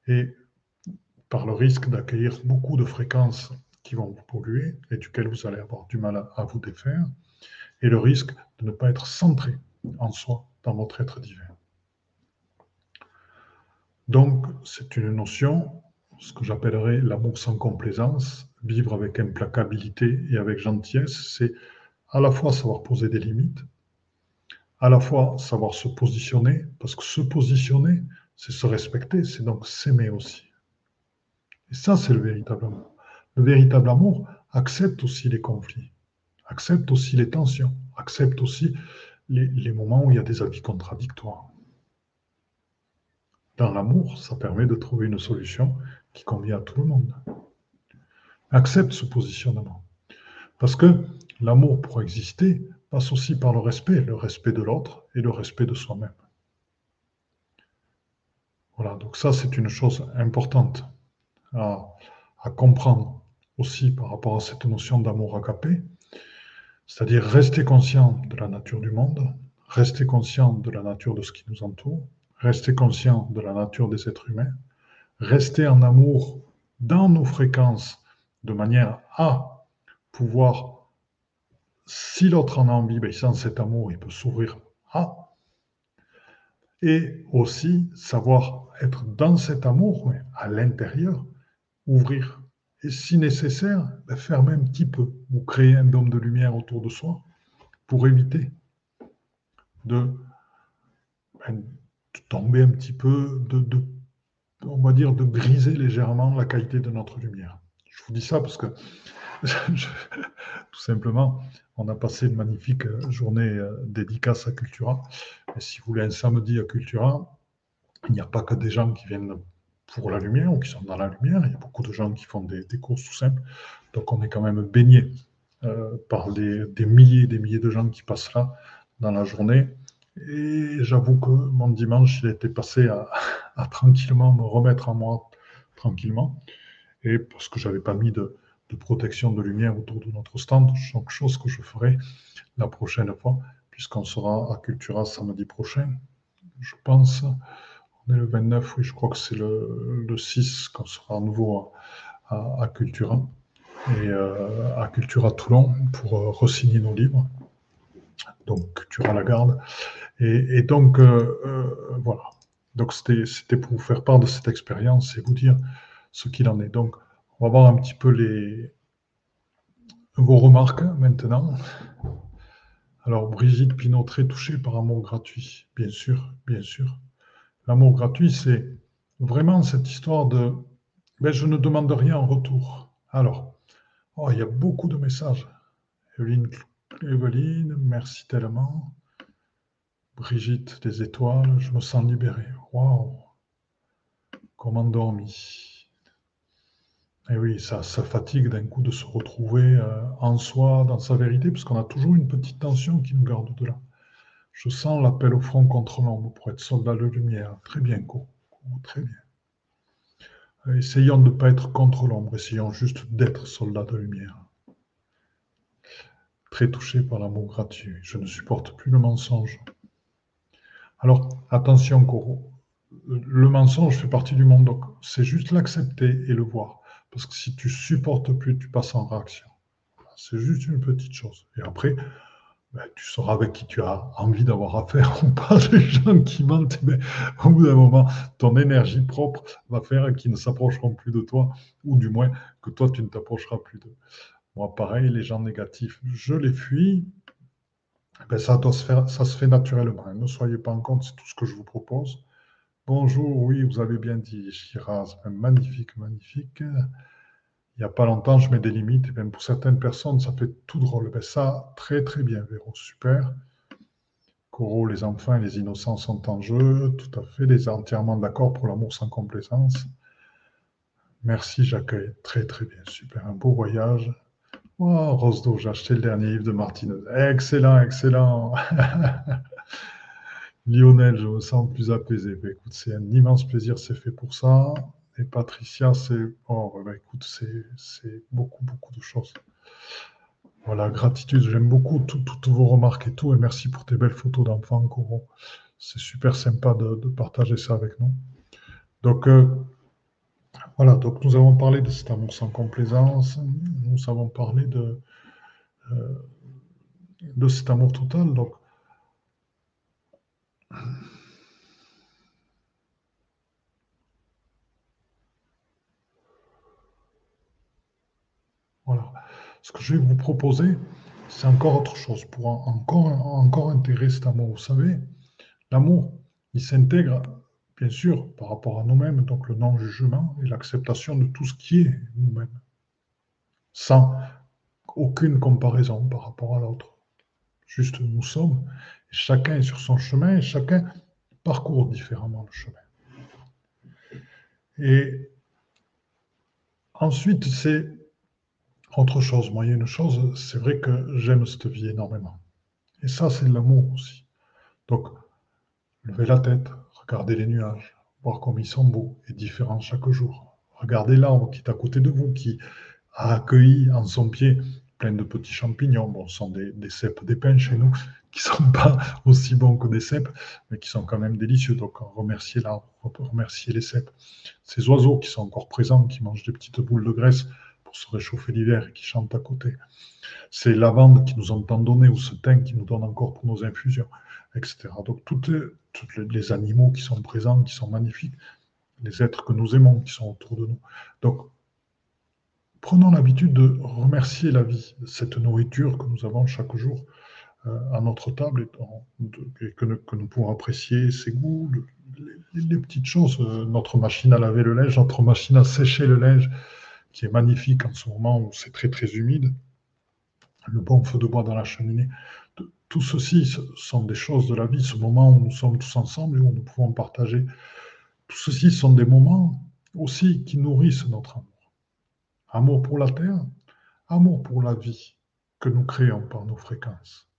et par le risque d'accueillir beaucoup de fréquences qui vont vous polluer et duquel vous allez avoir du mal à vous défaire et le risque de ne pas être centré en soi dans votre être divin. Donc, c'est une notion, ce que j'appellerais l'amour sans complaisance, vivre avec implacabilité et avec gentillesse, c'est à la fois savoir poser des limites, à la fois savoir se positionner, parce que se positionner, c'est se respecter, c'est donc s'aimer aussi. Et ça, c'est le véritable amour. Le véritable amour accepte aussi les conflits accepte aussi les tensions, accepte aussi les, moments où il y a des avis contradictoires. Dans l'amour, ça permet de trouver une solution qui convient à tout le monde. Accepte ce positionnement. Parce que l'amour, pour exister, passe aussi par le respect, le respect de l'autre et le respect de soi-même. Voilà, donc ça, c'est une chose importante à, à, comprendre aussi par rapport à cette notion d'amour agapé. C'est-à-dire rester conscient de la nature du monde, rester conscient de la nature de ce qui nous entoure, rester conscient de la nature des êtres humains, rester en amour dans nos fréquences de manière à pouvoir, si l'autre en a envie, ben, sans cet amour, il peut s'ouvrir à. Et aussi savoir être dans cet amour, à l'intérieur, ouvrir et si nécessaire, ben, fermer un petit peu ou créer un dôme de lumière autour de soi pour éviter de, ben, tomber un petit peu, de, on va dire, de griser légèrement la qualité de notre lumière. Je vous dis ça parce que tout simplement, on a passé une magnifique journée euh, dédicace à Cultura. Et si vous voulez un samedi à Cultura, il n'y a pas que des gens qui viennent pour la lumière ou qui sont dans la lumière. Il y a beaucoup de gens qui font des, courses tout simples. Donc on est quand même baigné euh, par des milliers et des milliers de gens qui passent là dans la journée. Et j'avoue que mon dimanche, il était passé à, tranquillement me remettre en moi tranquillement. Et parce que je n'avais pas mis de, protection de lumière autour de notre stand, donc chose que je ferai la prochaine fois, puisqu'on sera à Cultura samedi prochain, je pense le 29, oui, je crois que c'est le, 6 qu'on sera à nouveau à, Cultura et euh, à Cultura Toulon pour euh, re-signer nos livres. Donc Cultura la garde. Et, donc euh, voilà. Donc c'était pour vous faire part de cette expérience et vous dire ce qu'il en est. Donc on va voir un petit peu les vos remarques maintenant. Alors Brigitte Pinot très touchée par un mot gratuit, bien sûr, bien sûr. L'amour gratuit, c'est vraiment cette histoire de ben, je ne demande rien en retour. Alors, oh, il y a beaucoup de messages. Evelyne, merci tellement. Brigitte des étoiles, je me sens libéré. Waouh! Comment dormi. Et eh oui, ça, ça fatigue d'un coup de se retrouver euh, en soi, dans sa vérité, parce qu'on a toujours une petite tension qui nous garde de là. Je sens l'appel au front contre l'ombre pour être soldat de lumière. Très bien, Co. très bien. Essayons de ne pas être contre l'ombre, essayons juste d'être soldat de lumière. Très touché par l'amour gratuit. Je ne supporte plus le mensonge. Alors, attention, Coro. Le mensonge fait partie du monde, donc c'est juste l'accepter et le voir. Parce que si tu supportes plus, tu passes en réaction. C'est juste une petite chose. Et après, ben, tu sauras avec qui tu as envie d'avoir affaire ou pas. Les gens qui mentent, mais au bout d'un moment, ton énergie propre va faire qu'ils ne s'approcheront plus de toi, ou du moins que toi, tu ne t'approcheras plus d'eux. Moi, pareil, les gens négatifs, je les fuis. Ben, ça, doit se ça se fait naturellement. Ne soyez pas en compte, c'est tout ce que je vous propose. Bonjour, oui, vous avez bien dit, Shiraz. Magnifique, magnifique il n'y a pas longtemps, je mets des limites. Et même pour certaines personnes, ça fait tout drôle. Ben ça, très très bien, Véro, super. Coro, les enfants et les innocents sont en jeu. Tout à fait, les entièrement d'accord pour l'amour sans complaisance. Merci, j'accueille. Très, très bien. Super. Un beau voyage. Oh, Rosdo, j'ai acheté le dernier livre de Martinez. Excellent, excellent. Lionel, je me sens plus apaisé. Ben, écoute, c'est un immense plaisir, c'est fait pour ça. Et Patricia, c'est. Oh, ben, écoute, c'est beaucoup, beaucoup de choses. Voilà, gratitude. J'aime beaucoup toutes vos remarques et tout. Et merci pour tes belles photos d'enfants, Coro. C'est super sympa de, partager ça avec nous. Donc, euh, voilà, donc nous avons parlé de cet amour sans complaisance, nous avons parlé de, euh, de cet amour total. Donc, voilà. Ce que je vais vous proposer, c'est encore autre chose pour encore, encore intégrer cet amour. Vous savez, l'amour, il s'intègre bien sûr, par rapport à nous-mêmes, donc le non-jugement et l'acceptation de tout ce qui est nous-mêmes, sans aucune comparaison par rapport à l'autre. Juste nous sommes, chacun est sur son chemin, et chacun parcourt différemment le chemin. Et ensuite, c'est autre chose. Une chose, c'est vrai que j'aime cette vie énormément. Et ça, c'est l'amour aussi. Donc, levez la tête, Regardez les nuages, voir comme ils sont beaux et différents chaque jour. Regardez l'arbre qui est à côté de vous, qui a accueilli en son pied plein de petits champignons. Bon, ce sont des, des cèpes d'épins chez nous, qui ne sont pas aussi bons que des cèpes, mais qui sont quand même délicieux. Donc, remerciez l'arbre, remerciez les cèpes. Ces oiseaux qui sont encore présents, qui mangent des petites boules de graisse pour se réchauffer l'hiver et qui chantent à côté. Ces lavandes qui nous ont tant donné, ou ce thym qui nous donne encore pour nos infusions, etc. Donc, toutes, les animaux qui sont présents, qui sont magnifiques, les êtres que nous aimons, qui sont autour de nous. Donc, prenons l'habitude de remercier la vie, cette nourriture que nous avons chaque jour euh, à notre table et, que, nous, pouvons apprécier, ses goûts, les, petites choses, euh, notre machine à laver le linge, notre machine à sécher le linge, qui est magnifique en ce moment où c'est très très humide, le bon feu de bois dans la cheminée tout ceci sont des choses de la vie, ce moment où nous sommes tous ensemble et où nous pouvons partager. Tout ceci sont des moments aussi qui nourrissent notre amour. Amour pour la terre, amour pour la vie que nous créons par nos fréquences.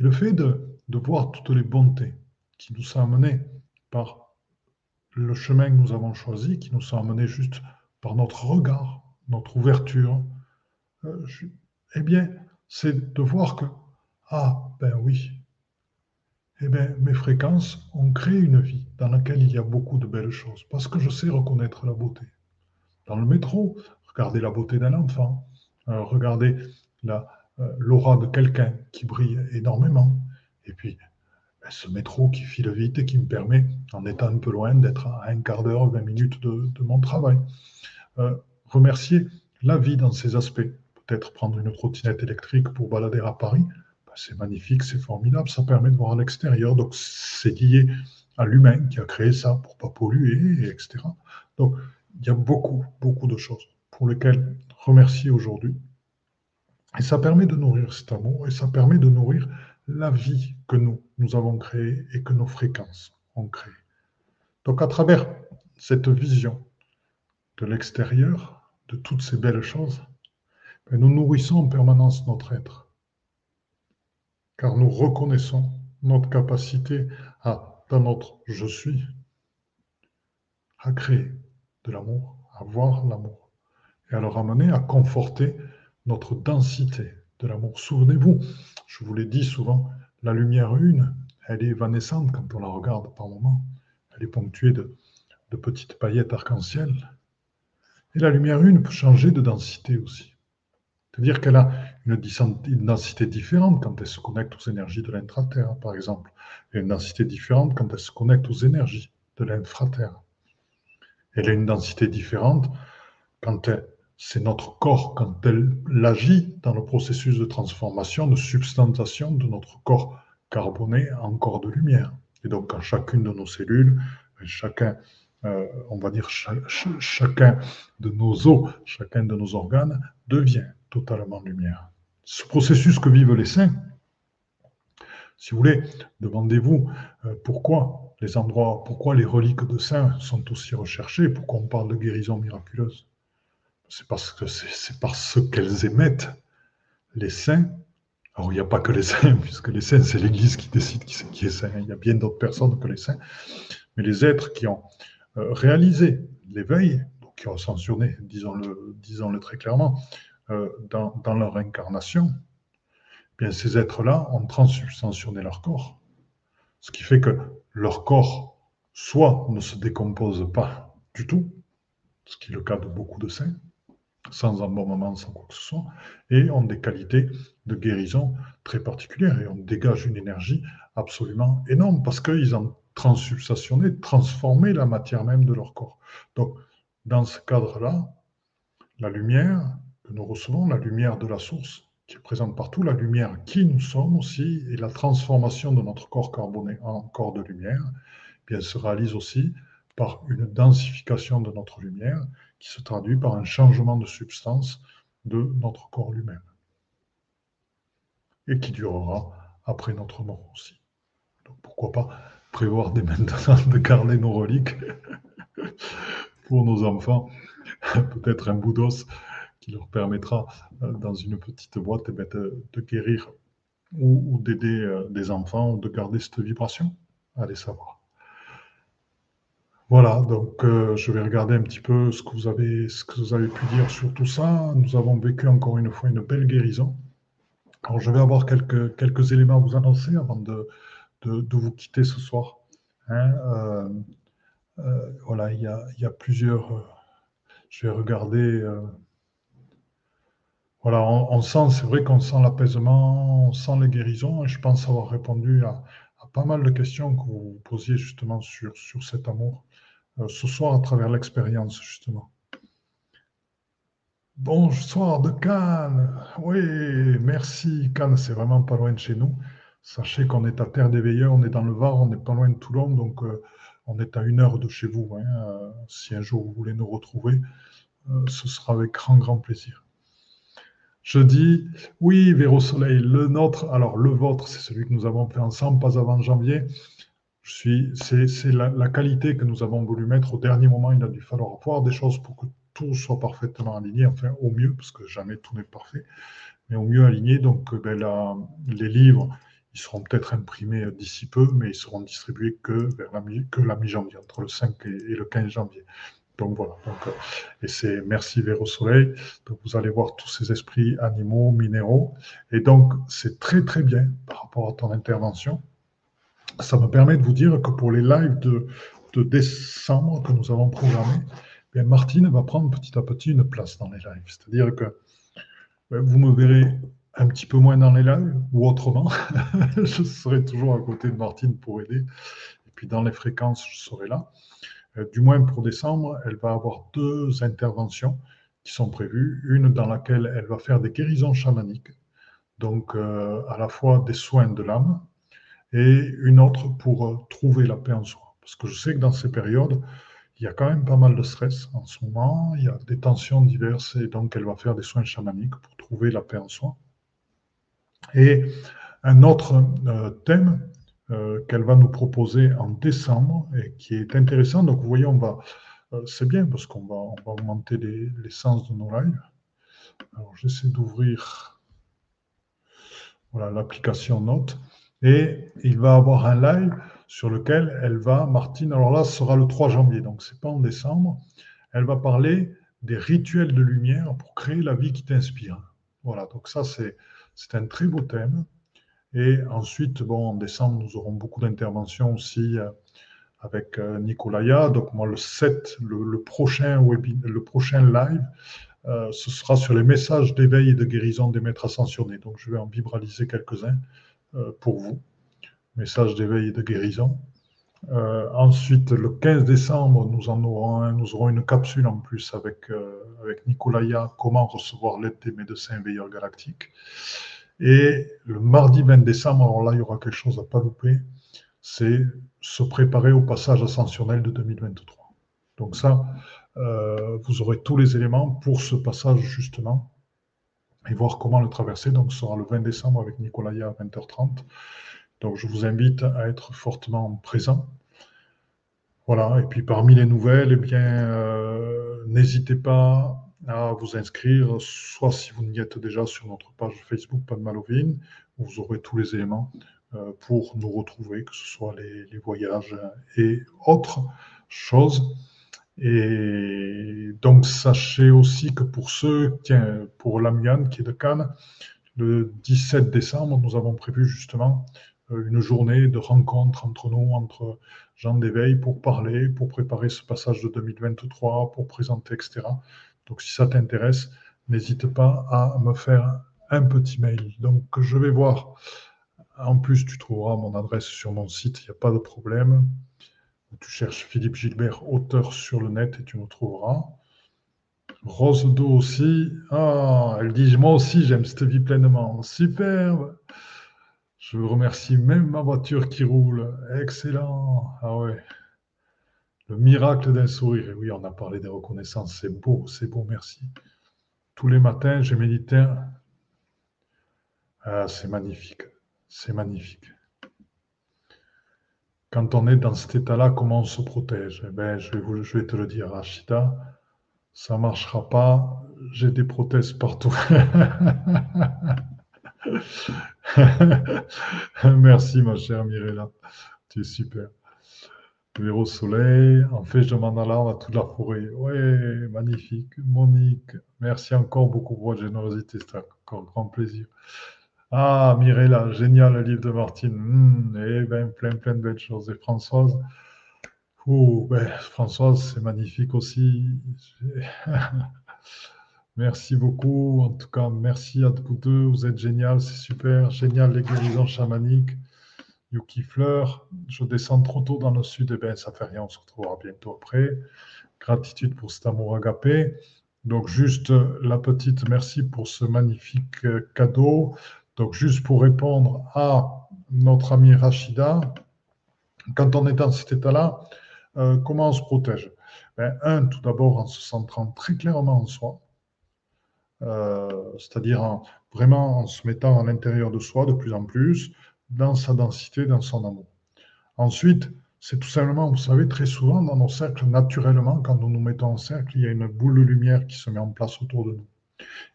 Et le fait de, de voir toutes les bontés qui nous sont amenées par le chemin que nous avons choisi, qui nous sont amenées juste par notre regard, notre ouverture, euh, eh bien, c'est de voir que ah, ben oui. Eh bien, mes fréquences ont créé une vie dans laquelle il y a beaucoup de belles choses, parce que je sais reconnaître la beauté. Dans le métro, regardez la beauté d'un enfant, euh, regardez euh, l'aura de quelqu'un qui brille énormément, et puis ben, ce métro qui file vite et qui me permet, en étant un peu loin, d'être à un quart d'heure, 20 minutes de, mon travail. Remercier la vie dans ses aspects. Peut-être prendre une trottinette électrique pour balader à Paris, c'est magnifique, c'est formidable, ça permet de voir à l'extérieur. Donc, c'est lié à l'humain qui a créé ça pour pas polluer, etc. Donc, il y a beaucoup, beaucoup de choses pour lesquelles remercier aujourd'hui. Et ça permet de nourrir cet amour et ça permet de nourrir la vie que nous, nous avons créée et que nos fréquences ont créée. Donc, à travers cette vision de l'extérieur, de toutes ces belles choses, nous nourrissons en permanence notre être car nous reconnaissons notre capacité à, dans notre je suis, à créer de l'amour, à voir l'amour, et à le ramener à conforter notre densité de l'amour. Souvenez-vous, je vous l'ai dit souvent, la lumière une, elle est évanescente quand on la regarde par moments. Elle est ponctuée de, de petites paillettes arc-en-ciel. Et la lumière une peut changer de densité aussi. C'est-à-dire qu'elle a une densité différente quand elle se connecte aux énergies de l'intraterre, par exemple, et une densité différente quand elle se connecte aux énergies de l'infraterre. Elle a une densité différente quand c'est notre corps, quand elle agit dans le processus de transformation, de substantation de notre corps carboné en corps de lumière. Et donc, quand chacune de nos cellules, chacun, euh, on va dire chacun de nos os, chacun de nos organes devient totalement lumière. Ce processus que vivent les saints, Si vous voulez, demandez-vous euh, pourquoi les endroits, pourquoi les reliques de saints sont aussi recherchées, pourquoi on parle de guérison miraculeuse? C'est parce que c'est parce qu'elles émettent les saints. Alors il n'y a pas que les saints, puisque les saints, c'est l'Église qui décide qui, qui est saint. Il y a bien d'autres personnes que les saints. Mais les êtres qui ont euh, réalisé l'éveil, qui ont ascensionné, disons-le disons très clairement, euh, dans, dans, leur incarnation, bien ces êtres-là ont transubstantionné leur corps. Ce qui fait que leur corps, soit ne se décompose pas du tout, ce qui est le cas de beaucoup de saints, sans embaumement, sans quoi que ce soit, et ont des qualités de guérison très particulières, et on dégage une énergie absolument énorme, parce qu'ils ont transubstantionné, transformé la matière même de leur corps. Donc, dans ce cadre-là, la lumière que nous recevons, la lumière de la source, qui est présente partout, la lumière qui nous sommes aussi, et la transformation de notre corps carboné en corps de lumière, eh bien, se réalise aussi par une densification de notre lumière qui se traduit par un changement de substance de notre corps lui-même et qui durera après notre mort aussi. Donc pourquoi pas prévoir dès maintenant de garder nos reliques pour nos enfants, peut-être un bout d'os qui leur permettra, euh, dans une petite boîte, eh de, guérir ou, d'aider euh, des enfants, de garder cette vibration. Allez savoir. Voilà, donc euh, je vais regarder un petit peu ce que, vous avez, ce que vous avez pu dire sur tout ça. Nous avons vécu encore une fois une belle guérison. Alors je vais avoir quelques, quelques éléments à vous annoncer avant de, de, vous quitter ce soir. Hein. voilà, il y a, il y a plusieurs... je vais regarder voilà, on, sent, c'est vrai qu'on sent l'apaisement, on sent les guérisons, et je pense avoir répondu à, pas mal de questions que vous posiez justement sur, sur cet amour euh, ce soir à travers l'expérience, justement. Bonsoir de Cannes. Oui, merci. Cannes, c'est vraiment pas loin de chez nous. Sachez qu'on est à Terre des Veilleurs, on est dans le Var, on n'est pas loin de Toulon, donc euh, on est à une heure de chez vous. Hein. Euh, si un jour vous voulez nous retrouver, ce sera avec grand, grand plaisir. Je dis, oui, Véro Soleil, le nôtre, alors le vôtre, c'est celui que nous avons fait ensemble, pas avant janvier. C'est la, qualité que nous avons voulu mettre au dernier moment. Il a dû falloir voir des choses pour que tout soit parfaitement aligné, enfin au mieux, parce que jamais tout n'est parfait, mais au mieux aligné. Donc, ben, les livres, ils seront peut-être imprimés d'ici peu, mais ils seront distribués que vers la, mi-janvier, entre le 5 et, le 15 janvier. Donc voilà. Euh, et c'est merci vers au soleil. Donc vous allez voir tous ces esprits animaux, minéraux. Et donc c'est très très bien par rapport à ton intervention. Ça me permet de vous dire que pour les lives de, de décembre que nous avons programmés, bien Martine va prendre petit à petit une place dans les lives. C'est-à-dire que ben, vous me verrez un petit peu moins dans les lives ou autrement. je serai toujours à côté de Martine pour aider. Et puis dans les fréquences, je serai là. Euh, du moins pour décembre, elle va avoir deux interventions qui sont prévues. Une dans laquelle elle va faire des guérisons chamaniques, donc euh, à la fois des soins de l'âme, et une autre pour euh, trouver la paix en soi. Parce que je sais que dans ces périodes, il y a quand même pas mal de stress en ce moment, il y a des tensions diverses, et donc elle va faire des soins chamaniques pour trouver la paix en soi. Et un autre thème euh, qu'elle va nous proposer en décembre et qui est intéressant. Donc, vous voyez, on va, euh, c'est bien parce qu'on va, on va augmenter les, les, sens de nos lives. Alors, j'essaie d'ouvrir voilà, l'application Note et il va avoir un live sur lequel elle va, Martine, alors là, ce sera le 3 janvier, donc c'est pas en décembre. Elle va parler des rituels de lumière pour créer la vie qui t'inspire. Voilà, donc ça, c'est un très beau thème. Et ensuite, bon, en décembre, nous aurons beaucoup d'interventions aussi euh, avec euh, Nicolaya. Donc, moi, le 7, le, prochain, le prochain live, euh, ce sera sur les messages d'éveil et de guérison des maîtres ascensionnés. Donc, je vais en vibraliser quelques-uns pour vous. Messages d'éveil et de guérison. Ensuite, le 15 décembre, nous en aurons une capsule en plus avec, avec Nicolaya, comment recevoir l'aide des médecins veilleurs galactiques. Et le mardi 20 décembre, alors là, il y aura quelque chose à pas louper, c'est se préparer au passage ascensionnel de 2023. Donc ça, euh, vous aurez tous les éléments pour ce passage justement et voir comment le traverser. Donc ce sera le 20 décembre avec Nicolaya à 20h30. Donc je vous invite à être fortement présent. Voilà, et puis parmi les nouvelles, eh bien, euh, n'hésitez pas à vous inscrire, soit si vous n'y êtes déjà sur notre page Facebook Pas de Malovine, vous aurez tous les éléments euh, pour nous retrouver, que ce soit les, voyages et autres choses. Et donc, sachez aussi que pour ceux, tiens, pour l'Amian qui est de Cannes, le 17 décembre, nous avons prévu justement une journée de rencontre entre nous, entre gens d'éveil, pour parler, pour préparer ce passage de 2023, pour présenter, etc. Donc, si ça t'intéresse, n'hésite pas à me faire un petit mail. Donc, je vais voir. En plus, tu trouveras mon adresse sur mon site, il n'y a pas de problème. Tu cherches Philippe Gilbert, auteur sur le net, et tu me trouveras. Rose d'eau aussi. Ah, elle dit Moi aussi, j'aime cette vie pleinement. Superbe. Je remercie même ma voiture qui roule. Excellent. Ah ouais. Le miracle d'un sourire. Et oui, on a parlé des reconnaissances. C'est beau, c'est beau, merci. Tous les matins, je médite. Ah, c'est magnifique. C'est magnifique. Quand on est dans cet état-là, comment on se protège? Eh ben, je, vais je vais te le dire, Rachida. Ça ne marchera pas. J'ai des prothèses partout. Merci, ma chère Mirella. Tu es super. Véro Soleil, en fait, je m'en allais à toute la forêt. Oui, magnifique. Monique, merci encore beaucoup pour votre générosité. C'est encore grand plaisir. Ah, Mirella, génial le livre de Martine. Hmm, eh bien, plein, plein de belles choses. Et Françoise, ben, Françoise, c'est magnifique aussi. Merci beaucoup. En tout cas, merci à vous deux. Vous êtes génial, c'est super. Génial les guérisons chamaniques. Yuki Fleur, je descends trop tôt dans le sud. Eh bien, ça fait rien, on se retrouvera bientôt après. Gratitude pour cet amour agapé. Donc, juste la petite merci pour ce magnifique euh, cadeau. Donc, juste pour répondre à notre amie Rachida, quand on est dans cet état-là, euh, comment on se protège? Ben, Un, tout d'abord en se centrant très clairement en soi. Euh, c'est-à-dire vraiment en se mettant à l'intérieur de soi de plus en plus, dans sa densité, dans son amour. Ensuite, c'est tout simplement, vous savez, très souvent dans nos cercles, naturellement, quand nous nous mettons en cercle, il y a une boule de lumière qui se met en place autour de nous.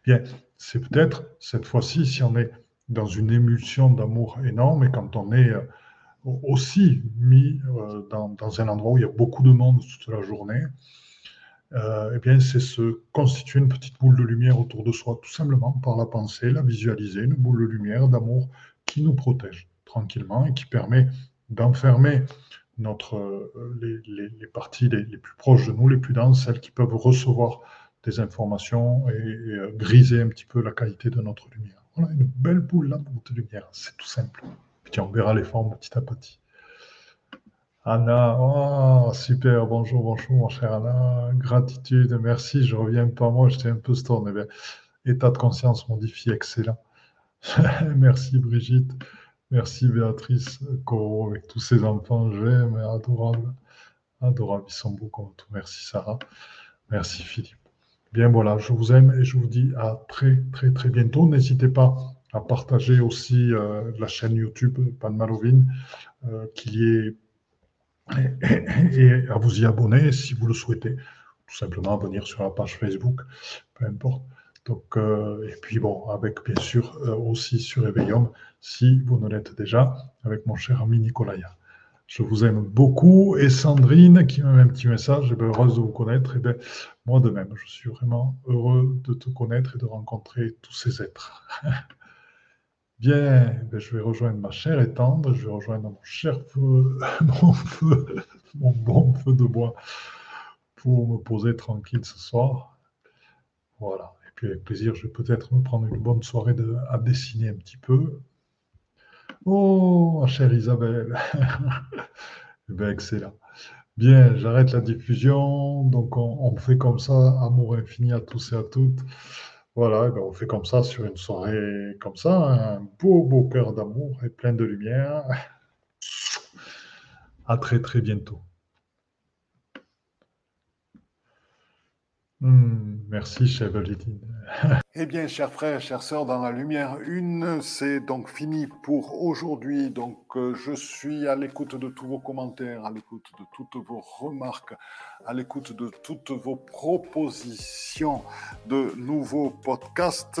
Bien, c'est peut-être cette fois-ci, si on est dans une émulsion d'amour énorme et quand on est euh, aussi mis euh, dans, dans, un endroit où il y a beaucoup de monde toute la journée, eh bien, c'est se constituer une petite boule de lumière autour de soi, tout simplement par la pensée, la visualiser, une boule de lumière, d'amour qui nous protège tranquillement et qui permet d'enfermer notre, euh, les, parties les, plus proches de nous, les plus denses, celles qui peuvent recevoir des informations et, euh, griser un petit peu la qualité de notre lumière. Voilà, une belle boule de lumière, c'est tout simple. Puis on verra les formes petit à petit. Anna, oh, super, bonjour, bonjour, mon cher Anna. Gratitude, merci, je reviens pas moi, j'étais un peu storm. Eh état de conscience modifié, excellent. merci Brigitte, merci Béatrice Coro avec tous ses enfants, j'aime, adorable, adorable, ils sont beaux comme tout. Merci Sarah, merci Philippe. Bien voilà, je vous aime et je vous dis à très très très bientôt. N'hésitez pas à partager aussi euh, la chaîne YouTube Pan Malovine, euh, qu'il y ait et à vous y abonner si vous le souhaitez. Tout simplement venir sur la page Facebook, peu importe. Donc, euh, et puis bon, avec bien sûr euh, aussi sur Eveillum, si vous ne l'êtes déjà, avec mon cher ami Nicolaya. Je vous aime beaucoup. Et Sandrine qui m'a un petit message, eh heureuse de vous connaître. Et eh bien, moi de même, je suis vraiment heureux de te connaître et de rencontrer tous ces êtres. Bien, ben, je vais rejoindre ma chère et je vais rejoindre mon cher feu, mon feu, mon bon feu de bois pour me poser tranquille ce soir. Voilà. Et puis avec plaisir, je vais peut-être me prendre une bonne soirée à dessiner un petit peu. Oh, ma chère Isabelle. eh bien, excellent. Bien, j'arrête la diffusion. Donc, on, on fait comme ça. Amour infini à tous et à toutes. Voilà, ben, on fait comme ça sur une soirée comme ça, un beau, beau cœur d'amour et plein de lumière. À très, très bientôt. Hmm, merci, chef Eh bien, chers frères, chères sœurs, dans la lumière une, c'est donc fini pour aujourd'hui. Donc, euh, je suis à l'écoute de tous vos commentaires, à l'écoute de toutes vos remarques, à l'écoute de toutes vos propositions de nouveaux podcasts.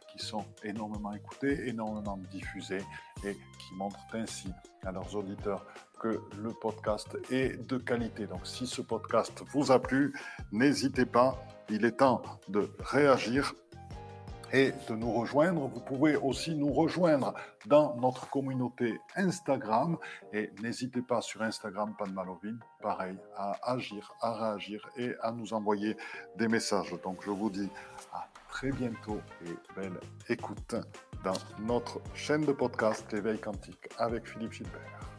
qui sont énormément écoutées, énormément diffusées et qui montrent ainsi à leurs auditeurs que le podcast est de qualité. Donc si ce podcast vous a plu, n'hésitez pas, il est temps de réagir et de nous rejoindre. Vous pouvez aussi nous rejoindre dans notre communauté Instagram et n'hésitez pas sur Instagram, pas de malovine, pareil, à agir, à réagir et à nous envoyer des messages. Donc je vous dis à très bientôt et belle écoute dans notre chaîne de podcast L'éveil quantique avec Philippe Gilbert.